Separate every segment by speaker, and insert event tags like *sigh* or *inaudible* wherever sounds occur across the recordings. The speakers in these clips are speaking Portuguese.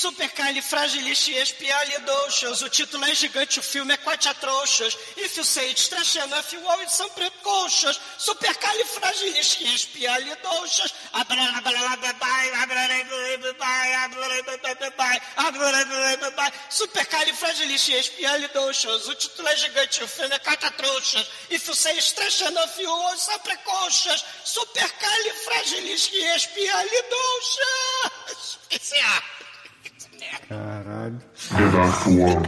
Speaker 1: Supercalifragilisticexpialidocious. O título é gigante, o filme é quatiatrouxas. If you say it's trash enough, you always some precoxas. Supercalifragilisticexpialidocious. Supercalifragilisticexpialidocious. O título é gigante, o filme é quatiatrouxas. If you say it's trash enough, you always some. Supercalifragilisticexpialidocious. *laughs* Esse é
Speaker 2: Caralho.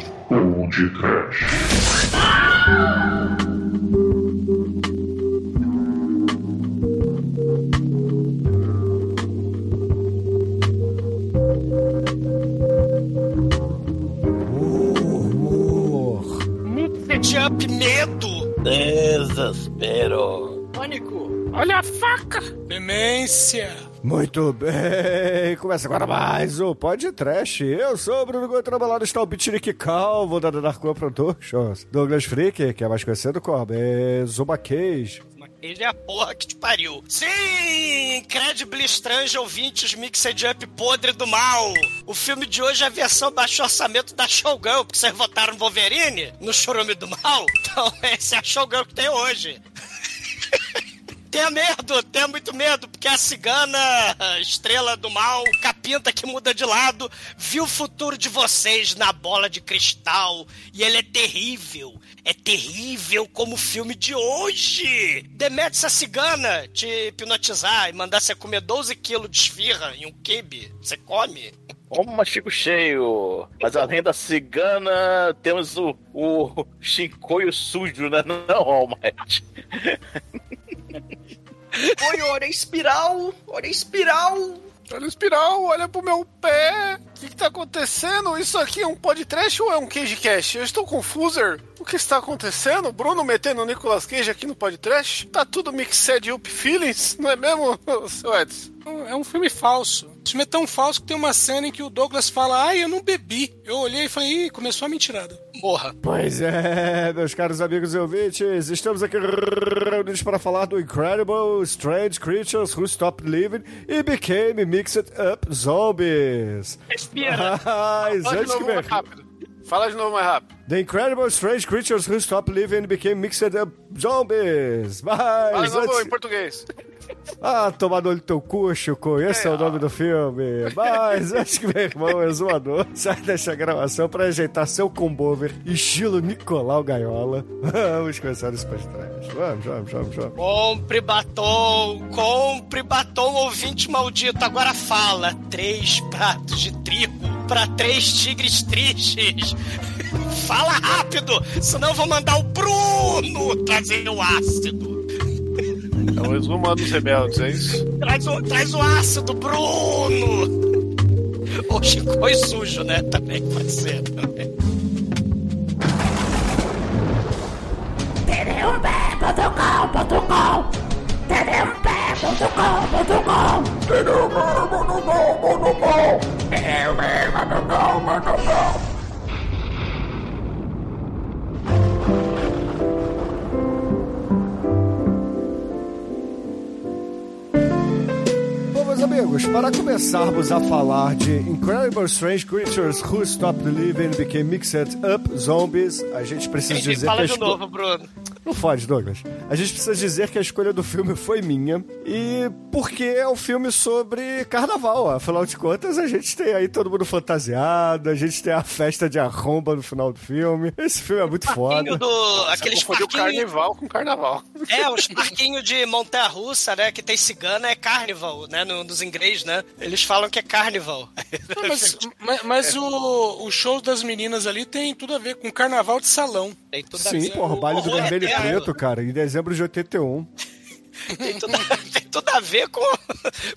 Speaker 2: Humor.
Speaker 1: Mixed up medo.
Speaker 3: Desespero.
Speaker 1: Pânico.
Speaker 4: Olha a faca! Demência!
Speaker 2: Muito bem, começa agora mais o Podcast. Eu sou o Bruno Goitrão, ao lado está o Bitinique Calvo da Dark One Productions. Douglas Freak, que é mais conhecido como é.
Speaker 1: Ele é a porra que te pariu. Sim! Incredibly Strange ouvintes Mixed Up podre do mal. O filme de hoje é a versão baixo orçamento da Showgirl, porque vocês votaram Wolverine, no Chorume do Mal. *laughs* Então, essa é a Showgirl que tem hoje. *laughs* Tenha medo, tenha muito medo, porque a cigana, estrela do mal, capinta que muda de lado, viu o futuro de vocês na bola de cristal e ele é terrível. É terrível como o filme de hoje. Demete essa cigana te hipnotizar e mandar você comer 12 quilos de esfirra em um kibe. Você come?
Speaker 3: Como mas fico cheio. Mas além da cigana, temos o, o chincoio sujo, né? Não, Almighty. *laughs*
Speaker 5: Oi, olha a espiral! Olha a espiral!
Speaker 4: Olha o espiral, olha pro meu pé! O que, que tá acontecendo? Isso aqui é um podcast ou é um Cage Cash? Eu estou confuso. O que está acontecendo? Bruno metendo o Nicolas Cage aqui no podcast? Tá tudo mixed up feelings, não é mesmo, *laughs* seu Edson? É um filme falso. O filme é tão falso que tem uma cena em que o Douglas fala: Ai, eu não bebi. Eu olhei e falei: Ih, começou a mentirada.
Speaker 1: Morra.
Speaker 2: Pois é, meus caros amigos e ouvintes, estamos aqui reunidos para falar do Incredible Strange Creatures Who Stopped Living e Became Mixed Up Zombies.
Speaker 1: Respira. *laughs*
Speaker 2: Mas
Speaker 4: Fala de
Speaker 2: antes que
Speaker 4: novo
Speaker 2: me...
Speaker 4: mais rápido. Fala de novo mais rápido.
Speaker 2: The Incredible Strange Creatures Who Stopped Living and Became Mixed Up Zombies.
Speaker 4: Fala
Speaker 2: Mas
Speaker 4: de novo
Speaker 2: antes...
Speaker 4: em português.
Speaker 2: Ah, tomar no olho do teu cu, Chico. Esse é, o nome do filme. Mas *laughs* acho que meu irmão é zoador. Sai dessa gravação pra ajeitar seu combover, estilo Nicolau Gaiola. Vamos começar esse podcast. Vamos, vamos, vamos, vamos.
Speaker 1: Compre batom, compre batom, ouvinte maldito. Agora fala. Três pratos de trigo para três tigres tristes. Fala rápido, senão eu vou mandar o Bruno trazer o ácido.
Speaker 4: É o resumo dos rebeldes, é isso?
Speaker 1: Traz o, traz o ácido, Bruno! Ou Chicoi sujo, né? Também pode ser. Também.
Speaker 2: Bom, meus amigos, para começarmos a falar de Incredible Strange Creatures Who Stopped Living Became Mixed Up Zombies, a gente precisa dizer
Speaker 1: Fala
Speaker 2: que a
Speaker 1: de novo, Bruno.
Speaker 2: Não fode, Douglas. A gente precisa dizer que a escolha do filme foi minha. E porque é um filme sobre carnaval. Afinal de contas, a gente tem aí todo mundo fantasiado, a gente tem a festa de arromba no final do filme. Esse filme é muito foda.
Speaker 1: do. Aqueles
Speaker 4: Confundiu
Speaker 1: parquinhos.
Speaker 4: carnaval com carnaval.
Speaker 1: É, os parquinhos de montanha russa, né? Que tem cigana é carnival, né? No, nos inglês, né? Eles falam que é carnival. *laughs*
Speaker 4: Não, mas mas, mas o, o show das meninas ali tem tudo a ver com carnaval de salão.
Speaker 1: Tem tudo a
Speaker 2: Sim,
Speaker 1: ver.
Speaker 2: porra, o baile do vermelho e
Speaker 1: eterno.
Speaker 2: preto, cara, em dezembro de 81.
Speaker 1: Tem tudo, tem tudo a ver com,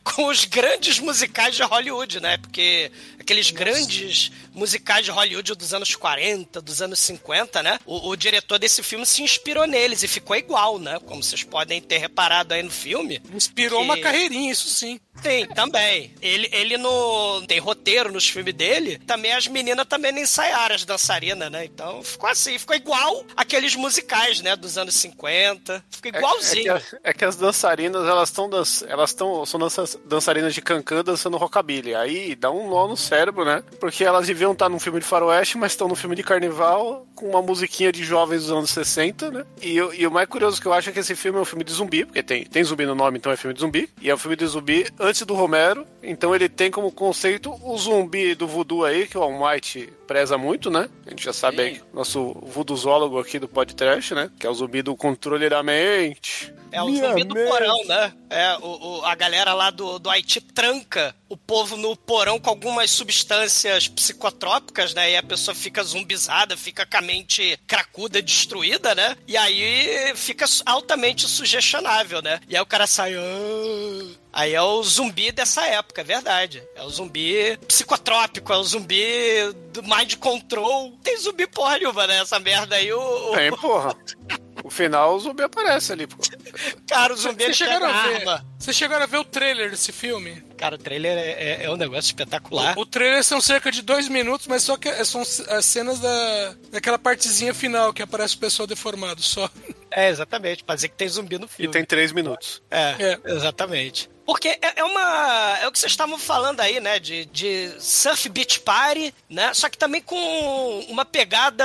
Speaker 1: com os grandes musicais de Hollywood, né? Porque aqueles grandes musicais de Hollywood dos anos 40, dos anos 50, né? O, o diretor desse filme se inspirou neles e ficou igual, né? Como vocês podem ter reparado aí no filme.
Speaker 4: Inspirou
Speaker 1: Que-
Speaker 4: uma carreirinha, isso sim.
Speaker 1: Sim, também. Ele, ele no. Tem roteiro nos filmes dele. Também as meninas também não ensaiaram as dançarinas, né? Então ficou assim, ficou igual aqueles musicais, né? Dos anos 50. Ficou igualzinho.
Speaker 4: É, é, que, é que as dançarinas, elas estão elas estão são dança- dançarinas de cancan dançando rockabilly. Aí dá um nó no cérebro, né? Porque elas deviam estar num filme de faroeste, mas estão num filme de carnaval com uma musiquinha de jovens dos anos 60, né? E, o- e o mais curioso que eu acho é que esse filme é um filme de zumbi, porque tem, tem zumbi no nome, então é filme de zumbi. E é um filme de zumbi antes do Romero, então ele tem como conceito o zumbi do voodoo aí, que o Almighty preza muito, né? A gente já sabe aí, nosso vooduzólogo aqui do podcast, né? Que é o zumbi do controle da mente.
Speaker 1: É o
Speaker 2: Minha
Speaker 1: zumbi do
Speaker 2: mente.
Speaker 1: porão, né? É, o, o- a galera lá do, do Haiti tranca o povo no porão com algumas substâncias psicotrópicas, né? E a pessoa fica zumbizada, fica com a mente cracuda, destruída, né? E aí fica altamente sugestionável, né? E aí o cara sai. "Ah". Aí é o zumbi dessa época, é verdade. É o zumbi psicotrópico, é o zumbi do mind control. Tem zumbi porra nenhuma, né? Essa merda aí, o,
Speaker 4: Tem, porra. O final o zumbi aparece ali, pô. *laughs*
Speaker 1: cara, o zumbi ele
Speaker 6: Vocês chegaram,
Speaker 1: pega
Speaker 6: a ver,
Speaker 1: arma.
Speaker 6: Vocês chegaram a ver o trailer desse filme?
Speaker 1: Cara, o trailer é, é- é um negócio espetacular.
Speaker 6: O, o trailer são cerca de dois minutos, mas só que é- são as cenas da, daquela partezinha final que aparece o pessoal deformado só.
Speaker 1: É, exatamente, pra dizer que tem zumbi no
Speaker 4: E
Speaker 1: filme.
Speaker 4: tem três minutos.
Speaker 1: É,
Speaker 6: É.
Speaker 1: exatamente. Porque é, é uma. É o que vocês estavam falando aí, né? De, de Surf Beach Party, né? Só que também com uma pegada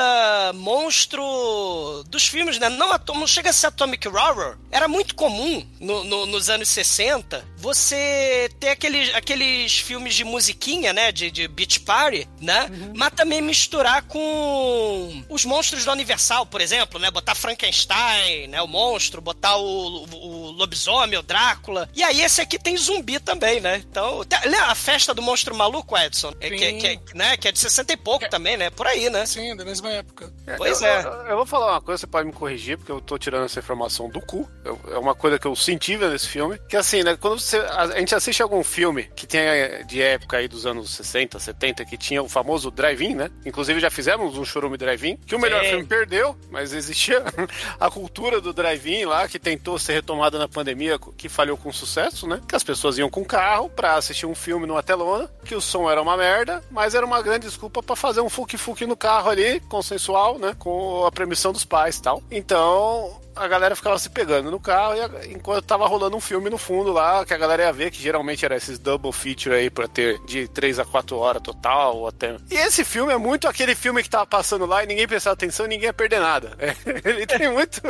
Speaker 1: monstro dos filmes, né? Não, não chega a ser Atomic Horror. Era muito comum no- no- nos anos 60 60 você ter aqueles, aqueles filmes de musiquinha, né? De, de Beach Party, né? Mas também misturar com os monstros da Universal, por exemplo, né? Botar Frankenstein, né? O monstro, botar o, o, o lobisomem, o Drácula. E aí esse aqui tem zumbi também, né? Então, te- lembra a festa do monstro maluco, Edson? É, que, que, né? que é de 60 e pouco também, né? Por aí, né?
Speaker 6: Sim, da mesma época.
Speaker 1: Pois
Speaker 4: eu,
Speaker 1: é.
Speaker 4: Eu, eu vou falar uma coisa, você pode me corrigir, porque eu tô tirando essa informação do cu. Eu- é uma coisa que eu senti vendo esse filme. Que assim, né? Quando você, a, a gente assiste algum filme que tem de época aí dos anos 60, 70, que tinha o famoso drive-in, né? Inclusive já fizemos um chorume drive-in, que o melhor
Speaker 1: Sim.
Speaker 4: filme perdeu, mas existia *laughs* a cultura do drive-in lá, que tentou ser retomada na pandemia, que falhou com sucesso, né? Que as pessoas iam com carro pra assistir um filme numa telona, que o som era uma merda, mas era uma grande desculpa pra fazer um fuque-fuque no carro ali, consensual, né? Com a permissão dos pais e tal. Então, a galera ficava se pegando no carro e a- enquanto tava rolando um filme no fundo lá, que a galera ia ver, que geralmente era esses double feature aí pra ter de 3 a 4 horas total, ou até. E esse filme é muito aquele filme que tava passando lá e ninguém prestava atenção e ninguém ia perder nada. É, *laughs* ele tem muito.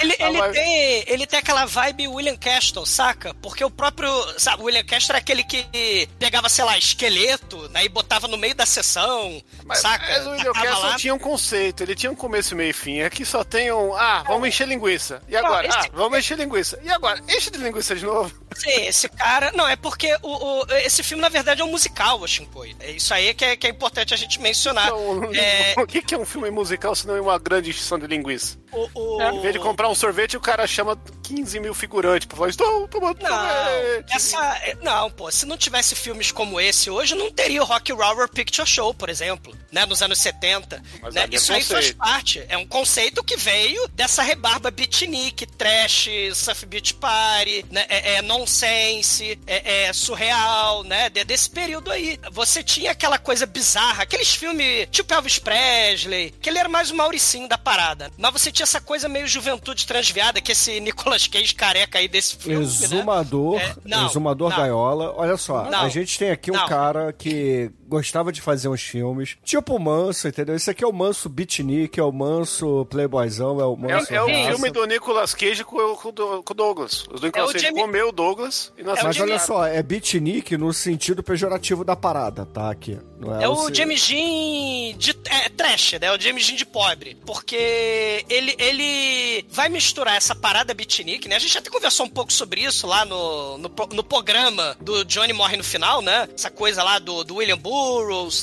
Speaker 1: Ele, ele,
Speaker 4: vibe-
Speaker 1: tem, ele tem aquela vibe William Castle, saca? Porque o próprio. Sabe, William Castle era aquele que pegava, sei lá, esqueleto, né? E botava no meio da sessão,
Speaker 4: Mas,
Speaker 1: saca?
Speaker 4: mas o William Castle
Speaker 1: lá.
Speaker 4: tinha um conceito, ele tinha um começo, meio e fim. Aqui só tem um. Ah, vamos encher linguiça. E agora?
Speaker 1: esse-
Speaker 4: Ah, vamos encher linguiça. E agora? Enche de linguiça de novo. *laughs*
Speaker 1: Sim, esse cara. Não, é porque o, o- esse filme, na verdade, é um musical, o Shinkoi. É isso aí que é, que é importante a gente mencionar.
Speaker 4: Então,
Speaker 1: É, *laughs*
Speaker 4: o que que é um filme musical se não é uma grande encheção de linguiça?
Speaker 1: O, o-
Speaker 4: Em vez de comprar um sorvete, o cara chama 15 mil figurantes pra falar: Estou tomando
Speaker 1: Não,
Speaker 4: sorvete.
Speaker 1: essa. é- Não, pô, se não tivesse filmes como esse hoje, não teria o Rock Horror Picture Show, por exemplo, né? Nos anos 70.
Speaker 4: Mas
Speaker 1: né?
Speaker 4: é
Speaker 1: Isso aí faz parte. É um conceito que veio dessa rebarba beatnik, trash, surf beach party, né? É, é nonsense, é, é surreal, né? De- desse período aí. Você tinha aquela coisa bizarra, aqueles filmes tipo Elvis Presley, que ele era mais o Mauricinho da parada. Mas você tinha essa coisa meio juventude transviada, que esse Nicolas Cage careca aí desse filme. né?
Speaker 2: Exumador,
Speaker 1: É, não,
Speaker 2: exumador
Speaker 1: não.
Speaker 2: gaiola. Olha só,
Speaker 1: Não,
Speaker 2: a gente tem aqui um cara que gostava de fazer uns filmes, tipo o Manso, entendeu? Esse aqui é o Manso Beatnik, é o Manso Playboyzão, é o Manso
Speaker 4: É, é o filme do Nicolas Cage com, o- com o Do- com o Douglas. O Nicolas
Speaker 1: É o
Speaker 4: Cage
Speaker 1: Jamie-
Speaker 4: comeu o Douglas e nós
Speaker 1: É o
Speaker 2: Mas olha só, é beatnik no sentido pejorativo da parada, tá? Aqui. Não é,
Speaker 1: É o
Speaker 2: se-
Speaker 1: James Dean de é, trash, né? O James Dean de pobre. Porque ele, ele vai misturar essa parada beatnik, né? A gente até conversou um pouco sobre isso lá no, no, no programa do Johnny Morre no final, né? Essa coisa lá do, do William Burroughs,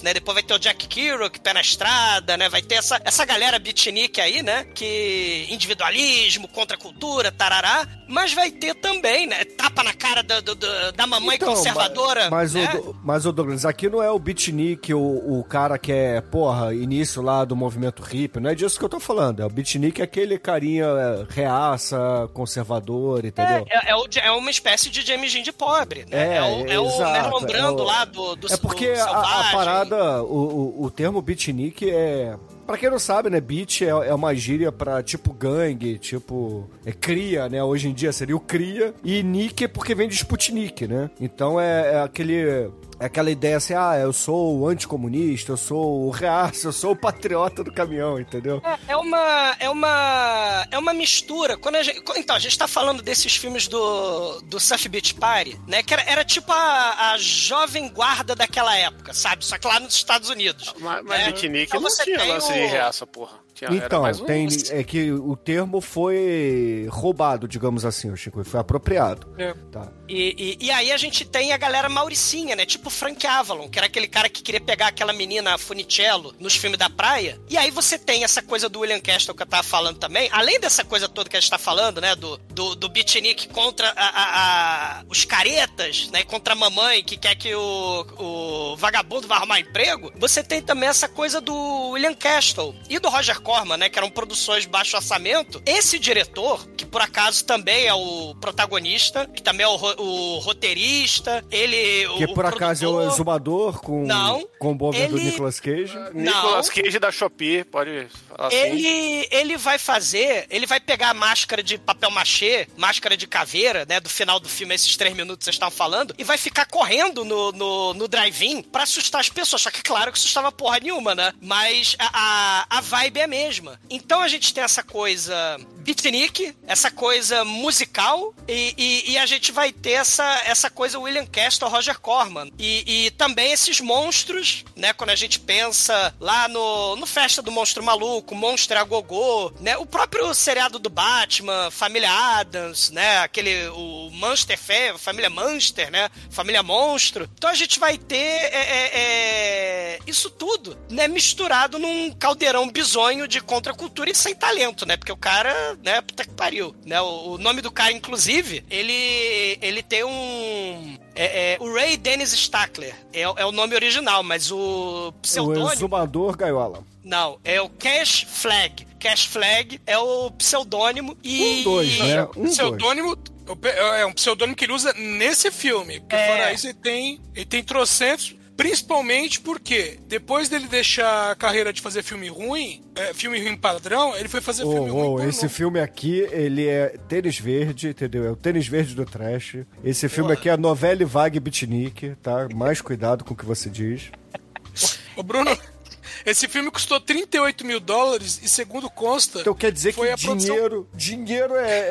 Speaker 1: né? Depois vai ter o Jack Kerouac, Pé na Estrada, né? Vai ter essa, essa galera beatnik aí, né? Que individualismo, contra a cultura, tarará. Mas vai ter também, né? Tapa na cara da, do- da mamãe
Speaker 2: Então,
Speaker 1: conservadora,
Speaker 2: Mas,
Speaker 1: né?
Speaker 2: o, mas o Douglas, aqui não é o beatnik o, o cara que é, porra, início lá do movimento hippie, não é disso que eu tô falando. É o beatnik é aquele carinha é, reaça, conservador, entendeu?
Speaker 1: É, é, o- é uma espécie de James Dean de pobre, né?
Speaker 2: É,
Speaker 1: É, o, é o Marlon Brando
Speaker 2: é o-
Speaker 1: lá do, do
Speaker 2: É porque
Speaker 1: do
Speaker 2: a, a
Speaker 1: Selvagem.
Speaker 2: parada, o, o, o termo beatnik é. Pra quem não sabe, né? Beat é, é uma gíria pra tipo gangue, tipo. É cria, né? Hoje em dia seria o cria. E nick é porque vem de Sputnik, né? Então é, é aquele. É aquela ideia assim, ah, eu sou o anticomunista, eu sou o reaço, eu sou o patriota do caminhão, entendeu?
Speaker 1: É, é uma é uma é uma mistura. Quando a gente, então a gente tá falando desses filmes do do Surf Beach Party, né? Que era, era tipo a, a jovem guarda daquela época, sabe? Só que lá nos Estados Unidos.
Speaker 4: Mas, mas
Speaker 1: É.
Speaker 4: beatnik
Speaker 1: Então
Speaker 4: não tinha lance
Speaker 1: o-
Speaker 4: de reaça, porra. Tinha, era
Speaker 2: Então,
Speaker 4: mais um-
Speaker 2: tem, é que o termo foi roubado, digamos assim, Chico, foi apropriado.
Speaker 6: É.
Speaker 2: Tá.
Speaker 1: E, e, e aí a gente tem a galera mauricinha, né? Tipo Frank Avalon, que era aquele cara que queria pegar aquela menina Funicello nos filmes da praia. E aí você tem essa coisa do William Castle que eu tava falando também. Além dessa coisa toda que a gente tá falando, né? Do, do, do beatnik contra a, a- a- os caretas, né? Contra a mamãe que quer que o, o vagabundo vá arrumar emprego. Você tem também essa coisa do William Castle e do Roger Corman, né? Que eram produções de baixo orçamento. Esse diretor, que por acaso também é o protagonista, que também é o, o roteirista, ele.
Speaker 2: Que
Speaker 1: o,
Speaker 2: por
Speaker 1: o
Speaker 2: acaso é o
Speaker 1: produtor-
Speaker 2: exumador com,
Speaker 1: Não,
Speaker 2: com o Bober do
Speaker 1: ele-
Speaker 2: Nicolas Cage.
Speaker 4: Nicolas
Speaker 1: Não.
Speaker 4: Cage da Shopee, pode falar assim.
Speaker 1: Ele, ele vai fazer, ele vai pegar a máscara de papel machê, máscara de caveira, né, do final do filme, esses três minutos que vocês estavam falando, e vai ficar correndo no, no, no drive-in pra assustar as pessoas. Só que, claro, que assustava porra nenhuma, né? Mas a, a, a vibe é a mesma. Então a gente tem essa coisa beatnik, essa coisa musical, e, e, e a gente vai ter essa, essa coisa William Castle, Roger Corman. E, e também esses monstros, né? Quando a gente pensa lá no, no Festa do Monstro Maluco, Monstro a Gogô, né? O próprio seriado do Batman, Família Adams, né? Aquele, o Monster Fé, Família Monster, né? Família Monstro. Então a gente vai ter é, é, é, isso tudo, né? Misturado num caldeirão bizonho de contracultura e sem talento, né? Porque o cara, né? Puta que pariu, né? O, o nome do cara, inclusive, ele, ele tem um... É, é, o Ray Dennis Stackler é, é o nome original, mas o
Speaker 2: O
Speaker 1: pseudônimo...
Speaker 2: exumador gaiola.
Speaker 1: Não, é o Cash Flag. Cash Flag é o pseudônimo e...
Speaker 2: Um, dois, né? Um, dois.
Speaker 6: pseudônimo. o pe- É um pseudônimo que ele usa nesse filme. Porque
Speaker 1: É.
Speaker 6: fora isso, ele tem, ele tem trocentos. Principalmente porque, depois dele deixar a carreira de fazer filme ruim, é, filme ruim padrão, ele foi fazer
Speaker 2: Ô,
Speaker 6: filme ruim.
Speaker 2: ô,
Speaker 6: pornô.
Speaker 2: esse filme aqui, ele é tênis verde, entendeu? É o tênis verde do trash. Esse filme aqui é novela e vague beatnik, tá? Mais cuidado com o que você diz.
Speaker 6: Ô, Bruno, esse filme custou 38 mil dólares e, segundo consta,
Speaker 2: Então quer dizer
Speaker 6: foi
Speaker 2: que
Speaker 6: a produção.
Speaker 2: dinheiro, dinheiro é, é-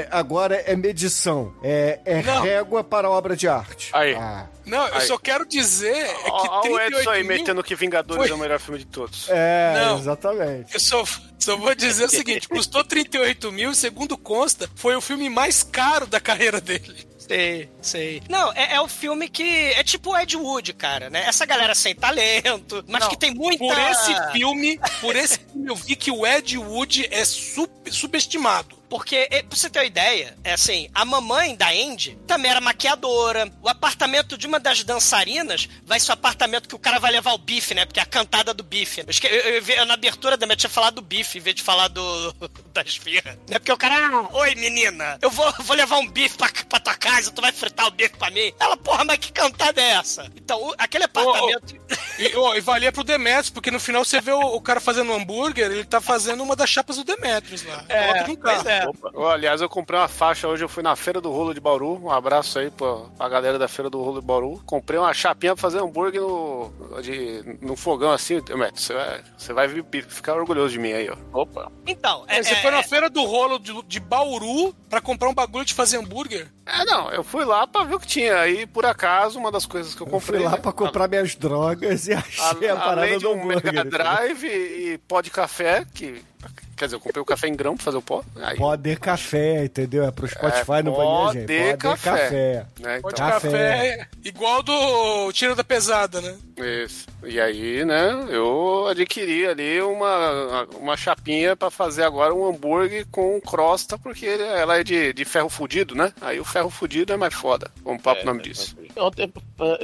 Speaker 2: é- agora é medição, é, é
Speaker 6: Não.
Speaker 2: régua para obra de arte.
Speaker 4: Aí.
Speaker 2: Ah,
Speaker 6: Não, eu
Speaker 4: Aí.
Speaker 6: só quero dizer é que
Speaker 4: Ó, ó o
Speaker 6: 38
Speaker 4: Edson aí
Speaker 6: mil...
Speaker 4: metendo que Vingadores
Speaker 6: foi-
Speaker 4: é o melhor filme de todos.
Speaker 2: é,
Speaker 6: Não.
Speaker 2: exatamente.
Speaker 6: Eu só, só vou dizer o seguinte: *laughs* custou 38 mil e, segundo consta, foi o filme mais caro da carreira dele.
Speaker 1: Sei, sei. Não, é, é o filme que. É tipo o Ed Wood, cara, né? Essa galera sem talento, mas
Speaker 6: Não,
Speaker 1: que tem muita.
Speaker 6: Por esse filme, *laughs* por esse filme, eu vi que o Ed Wood é sub- subestimado.
Speaker 1: Porque, pra você ter uma ideia, é assim, a mamãe da Andy também era maquiadora. O apartamento de uma das dançarinas vai ser o apartamento que o cara vai levar o bife, né? Porque é a cantada do bife. Eu, eu, eu vi- na abertura da minha tinha falado do bife, em vez de falar do *laughs* da esfirra. Né? Porque o cara, ah, oi menina, eu vou, *laughs* vou levar um bife pra, pra tua casa, tu vai fritar o bife pra mim. Ela, porra, mas que cantada é essa? Então, o- aquele apartamento...
Speaker 6: E, ó, e valia pro Demetrius, porque no final você vê o, o cara fazendo um hambúrguer, ele tá fazendo uma das chapas do Demetrius lá. Coloca num carro.
Speaker 1: pois é.
Speaker 4: Aliás, eu comprei uma faixa hoje, eu fui na Feira do Rolo de Bauru. Um abraço aí pra, pra galera da Feira do Rolo de Bauru. Comprei uma chapinha pra fazer hambúrguer no, de, no fogão assim. Demetrio, Você vai, você vai ficar orgulhoso de mim aí, ó.
Speaker 3: Opa.
Speaker 1: Então, é,
Speaker 6: Aí você
Speaker 1: é-
Speaker 6: foi na feira do rolo de, de Bauru pra comprar um bagulho de fazer hambúrguer?
Speaker 4: É, não, eu fui lá pra ver o que tinha. Aí, por acaso, uma das coisas que eu
Speaker 2: Eu
Speaker 4: comprei.
Speaker 2: fui lá
Speaker 4: né,
Speaker 2: pra comprar minhas drogas e achei a,
Speaker 4: a,
Speaker 2: parada
Speaker 4: além de
Speaker 2: do
Speaker 4: um
Speaker 2: hambúrguer.
Speaker 4: Mega? Drive e, e pó de café, que. Quer dizer, eu comprei o café em grão pra fazer o pó. Aí,
Speaker 2: Pó de café, entendeu? É pro Spotify no
Speaker 4: pó
Speaker 2: banheiro, gente.
Speaker 4: de
Speaker 2: Pó de
Speaker 4: café.
Speaker 2: café.
Speaker 4: né,
Speaker 6: Pó de
Speaker 4: então,
Speaker 2: Café.
Speaker 6: café, igual do Tira da Pesada, né?
Speaker 4: Isso. E aí, né, eu adquiri ali uma, uma chapinha pra fazer agora um hambúrguer com crosta, porque ela é de, de ferro fudido, né? Aí o ferro fudido é mais foda. Vamos papo o nome disso.
Speaker 3: Ontem,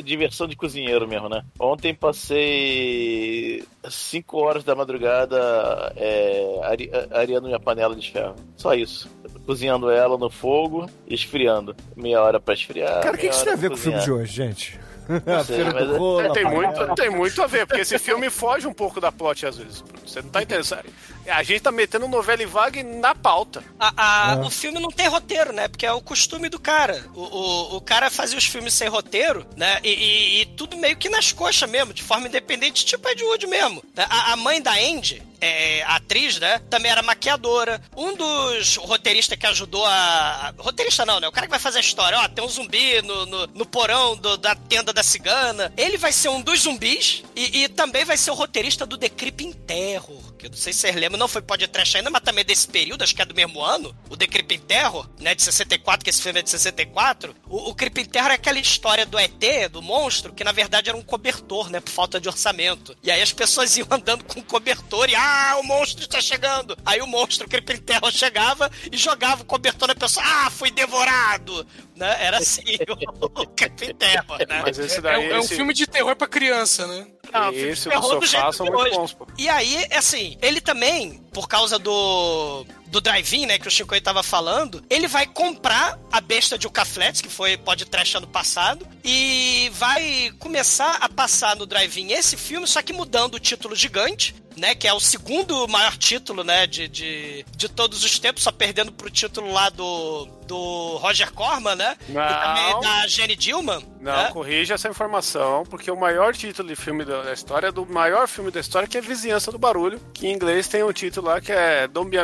Speaker 3: diversão de cozinheiro mesmo, né? Ontem passei 5 horas da madrugada é, ari- areando minha panela de ferro. Só isso. Cozinhando ela no fogo e esfriando. Meia hora pra esfriar.
Speaker 2: Cara, o que, que isso tem a ver com o filme de hoje, gente? *laughs* a
Speaker 3: sei,
Speaker 2: feira
Speaker 3: mas
Speaker 2: do
Speaker 3: é-
Speaker 2: rolo,
Speaker 4: É, tem, muito, tem muito a ver, porque esse filme foge um pouco da plot às vezes. Você não tá entendendo. A gente tá metendo novela e vague na pauta.
Speaker 1: A- a-
Speaker 2: É.
Speaker 1: O filme não tem roteiro, né? Porque é o costume do cara. O, o, o cara fazia os filmes sem roteiro, né? E, e- e tudo meio que nas coxas mesmo, de forma independente, tipo Ed Wood mesmo. né? A, a mãe da Andy, é, a atriz, né? Também era maquiadora. Um dos roteiristas que ajudou a. Roteirista não, né? O cara que vai fazer a história. Ó, tem um zumbi no, no, no porão do- da tenda da cigana. Ele vai ser um dos zumbis e, e também vai ser o roteirista do The Creeping Terror. Que eu não sei se vocês lembram, não foi podcast ainda, mas também é desse período, acho que é do mesmo ano. O The Creeping Terror, né? De 64, que esse filme é de 64. O, o Creeping Terror é aquela história do ET, do monstro, que na verdade era um cobertor, né? Por falta de orçamento. E aí as pessoas *laughs* iam andando com cobertor e, ah, o monstro está chegando. Aí o monstro, o Creeping Terror, chegava e jogava o cobertor na pessoa, ah, fui devorado. Né? Era assim *laughs* o, o Creeping Terror, né?
Speaker 4: Mas esse
Speaker 6: É,
Speaker 4: daí.
Speaker 6: é um
Speaker 4: esse,
Speaker 6: filme de terror pra criança, né?
Speaker 1: Não,
Speaker 4: esse do
Speaker 1: do
Speaker 4: sofá são muito bons, pô.
Speaker 1: E aí, assim, ele também, por causa do do drive-in, né, que o Chico aí tava falando, ele vai comprar a besta de Ucaflets, que foi pode trash ano passado, e vai começar a passar no drive-in esse filme, só que mudando o título gigante, né, que é o segundo maior título, né, de, de, de todos os tempos, só perdendo pro título lá do, do Roger Corman, né, e
Speaker 4: Não.
Speaker 1: também da Jenny Dillman,
Speaker 4: Não,
Speaker 1: né?
Speaker 4: corrija essa informação, porque o maior título de filme da da história é do maior filme da história, que é Vizinhança do Barulho, que em inglês tem um título lá que é Don't Be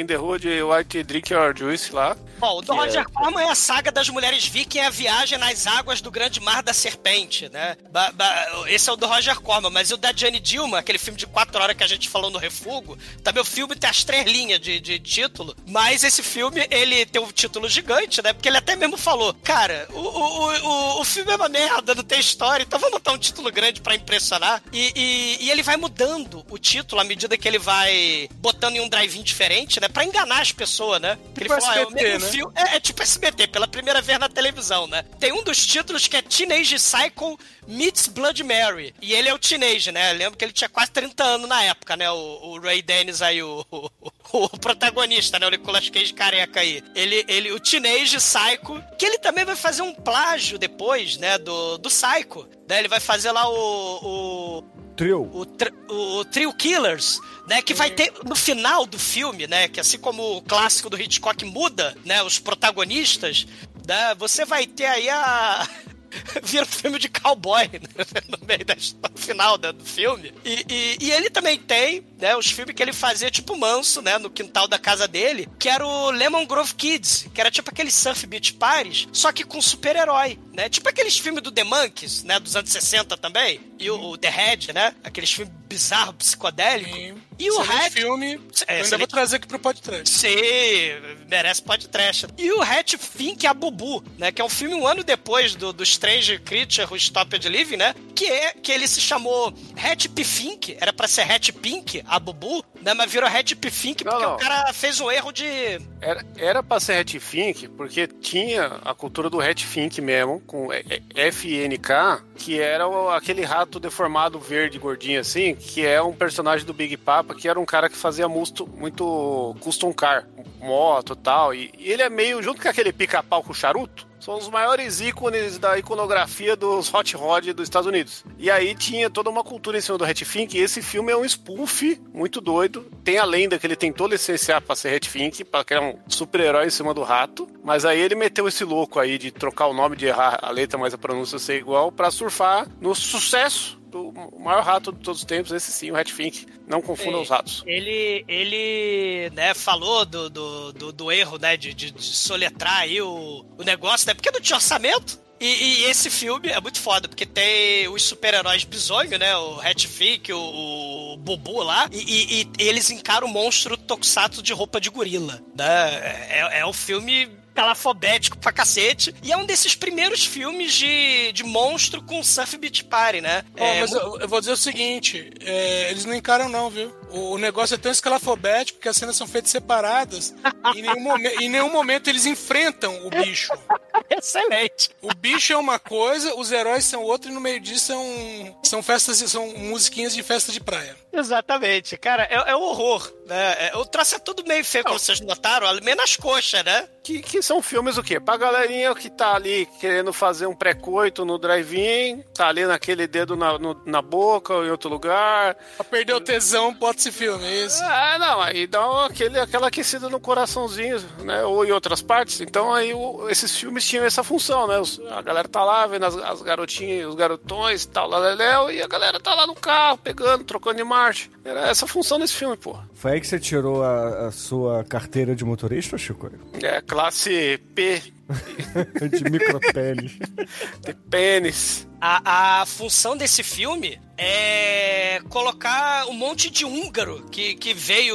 Speaker 4: in the Hood, White Drink Your Juice lá.
Speaker 1: Bom, o do
Speaker 3: Que
Speaker 1: Roger
Speaker 3: é-
Speaker 1: Corman é a saga das mulheres viking e a viagem nas águas do grande mar da serpente, né? Ba- ba- esse é o do Roger Corman, mas o da Jane Dillman, aquele filme de quatro horas que a gente falou no Refugo, também o filme tem as três linhas de, de título, mas esse filme, ele tem um título gigante, né? Porque ele até mesmo falou, cara, o, o, o, o filme é uma merda, não tem história, então vamos botar um título grande pra impressionar. E, e, e ele vai mudando o título à medida que ele vai botando em um drive-in diferente, né? Pra enganar as pessoas, né? Porque
Speaker 6: Tipo
Speaker 1: ele falou, ah, é o
Speaker 6: SBT, né?
Speaker 1: filme- é, é tipo SBT, pela primeira vez na televisão, né? Tem um dos títulos que é Teenage Cycle Meets Blood Mary. E ele é o teenage, né? Eu lembro que ele tinha quase 30 anos na época, né? O, o Ray Dennis aí, o, o, o protagonista, né? O Nicolas Cage careca aí. Ele, ele, o Teenage Psycho, que ele também vai fazer um plágio depois, né? Do, do Psycho. Né? Ele vai fazer lá o, o,
Speaker 2: Trio.
Speaker 1: o, tr- o Trio Killers, né? Que vai ter no final do filme, né? Que assim como o clássico do Hitchcock muda, né? Os protagonistas, né? Você vai ter aí a. *laughs* Vira um filme de cowboy né? *laughs* no meio da no final né, do filme. E, e- e ele também tem, né, os filmes que ele fazia tipo manso, né, no quintal da casa dele, que era o Lemon Grove Kids, que era tipo aquele surf beach parties, só que com super-herói, né? Tipo aqueles filmes do The Monkeys, né, dos anos 60 também, e o, o The Head, né? Aqueles filmes bizarros, psicodélicos.
Speaker 6: Sim.
Speaker 1: E o Red
Speaker 6: filme.
Speaker 1: É,
Speaker 6: eu ainda vou trazer aqui pro podcast.
Speaker 1: Sim, merece podcast. E o Hatch Fink a Bubu, né? Que é um filme um ano depois do, do Strange Creature, o Stopped Living, né? Que é que ele se chamou Hatch P. Fink, era pra ser Hatch Pink, a Bubu, né? Mas virou Hatch P. Fink porque
Speaker 4: não.
Speaker 1: o cara fez um erro de.
Speaker 4: Era, era pra ser Hatfink, porque tinha a cultura do Hatfink mesmo, com é, é, FNK, que era aquele rato deformado verde gordinho assim, que é um personagem do Big Papa, que era um cara que fazia musto, muito custom car, moto e tal, e, ele é meio, junto com aquele pica-pau com charuto, são os maiores ícones da iconografia dos *laughs* hot rod dos Estados Unidos. E aí tinha toda uma cultura em cima do Hatfink, e esse filme é um spoof muito doido. Tem a lenda que ele tentou licenciar pra ser Hatfink, pra criar um super-herói em cima do rato, mas aí ele meteu esse louco aí de trocar o nome, de errar a letra, mas a pronúncia ser igual, pra surfar no sucesso do maior rato de todos os tempos, esse sim, o Hatfink. Não confunda
Speaker 1: É.
Speaker 4: os ratos.
Speaker 1: Ele, ele, né, falou do, do, do, do erro, né, de, de, de soletrar aí o, o negócio, né, porque não tinha orçamento. E, e esse filme é muito foda, porque tem os super-heróis bizonho, né? O Hatfik, o, o Bubu lá, e, e- e eles encaram o monstro Tokusatsu de roupa de gorila, né? É, é um filme calafobético pra cacete, e é um desses primeiros filmes de, de monstro com surf beat party, né?
Speaker 6: Ó,
Speaker 1: É,
Speaker 6: mas eu, eu vou dizer o seguinte: é, eles não encaram, não, viu? O, o negócio é tão escalafobético que as cenas são feitas separadas e em nenhum, momen- em nenhum momento eles enfrentam o bicho.
Speaker 1: Excelente.
Speaker 6: O bicho é uma coisa, os heróis são outra e no meio disso são, são festas, são musiquinhas de festa de praia.
Speaker 1: Exatamente. Cara, é, é um horror, né? É, o traço é tudo meio feio, como vocês notaram, menos as coxas, né?
Speaker 4: Que, que são filmes o quê? Pra galerinha que tá ali querendo fazer um pré-coito no drive-in, tá ali naquele dedo na, no- na boca ou em outro lugar.
Speaker 6: Pra perder o tesão, bota esse filme, é isso.
Speaker 4: Ah, não, aí dá aquele, aquela aquecida no coraçãozinho, né? Ou em outras partes. Então aí o- esses filmes tinham essa função, né? Os- a galera tá lá vendo as, as garotinhas, os garotões e tal, lá, lá, lá, e a galera tá lá no carro, pegando, trocando de marcha. Era essa função desse filme, pô.
Speaker 2: Foi aí que você tirou a, a sua carteira de motorista, Chico?
Speaker 4: É classe P *laughs*
Speaker 2: De micropênis.
Speaker 4: de pênis.
Speaker 1: A, a função desse filme é colocar um monte de húngaro que, que veio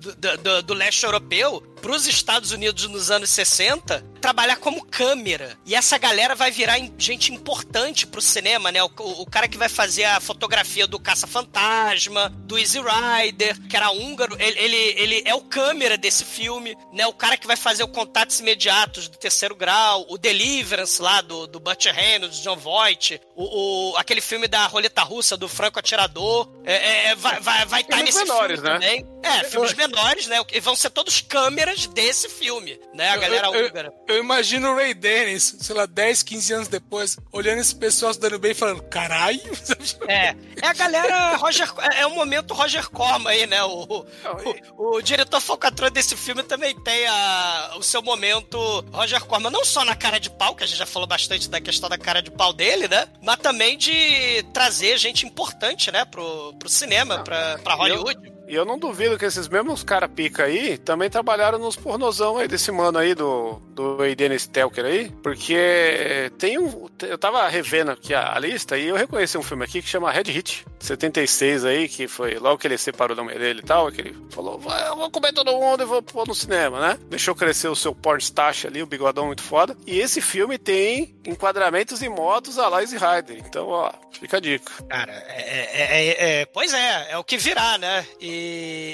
Speaker 1: do, do- do leste europeu para os Estados Unidos nos anos 60 trabalhar como câmera. E essa galera vai virar gente importante pro cinema, né? O, o- o cara que vai fazer a fotografia do Caça-Fantasma, do Easy Rider, que era húngaro, ele, ele, ele é o câmera desse filme, né? O cara que vai fazer o Contatos Imediatos do Terceiro Grau, o Deliverance lá do, do Butcher Reynolds, John Voight, o, o- aquele filme da roleta russa do Franco Atirador, é, é, é, vai estar vai, vai tá
Speaker 4: Filmes
Speaker 1: nesse
Speaker 4: menores,
Speaker 1: filme
Speaker 4: né?
Speaker 1: também. É, filmes menores, né? E vão ser todos câmeras desse filme, né? A galera
Speaker 6: eu, eu-
Speaker 1: húngara.
Speaker 6: eu imagino o Ray Dennis, sei lá, 10, 15 anos depois, olhando esse pessoal se dando bem e falando, caralho. *laughs*
Speaker 1: É, é a galera Roger, é, é o momento Roger Corman aí, né? O, o, o, o diretor focatrão desse filme também tem a, o seu momento Roger Corman, não só na cara de pau, que a gente já falou bastante da questão da cara de pau dele, né? Mas também de trazer gente importante, né, pro, pro cinema, pra, pra Hollywood.
Speaker 4: E eu não duvido que esses mesmos cara pica aí também trabalharam nos pornozão aí desse mano aí do, do Aiden Stelker aí, porque tem um. Eu tava revendo aqui a, a lista e eu reconheci um filme aqui que chama Red Hit, 76 aí, que foi logo que ele separou da mãe dele e tal, que ele falou: "Vai, eu vou comer todo mundo e vou pôr no cinema, né? Deixou crescer o seu porn stash ali, o bigodão muito foda. E esse filme tem enquadramentos em motos a Lazy Rider. Então, ó, fica a dica.
Speaker 1: Cara, é, é- é- é- pois é, é o que virá, né? E,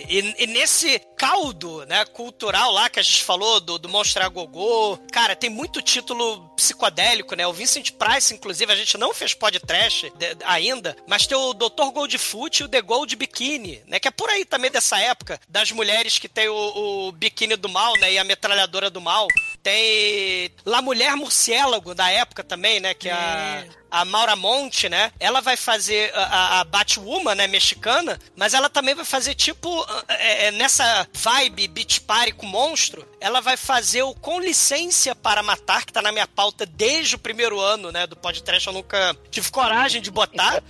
Speaker 1: e- e nesse caldo, né, cultural lá que a gente falou do, do Monstro Gogô, cara, tem muito título psicodélico, né? O Vincent Price, inclusive, a gente não fez podcast ainda, mas tem o Dr. Goldfoot e o The Gold Bikini, né? Que é por aí também dessa época, das mulheres que tem o, o biquíni do mal, né? E a metralhadora do mal. Tem La Mulher Murciélago da época também, né? Que é a a Maura Monte, né? Ela vai fazer a, a- Batwoman, né? Mexicana, mas ela também vai fazer tipo é, é, nessa vibe beach party com monstro. Ela vai fazer o Com Licença para Matar, que tá na minha pauta desde o primeiro ano, né? Do podcast. Eu nunca tive coragem de botar.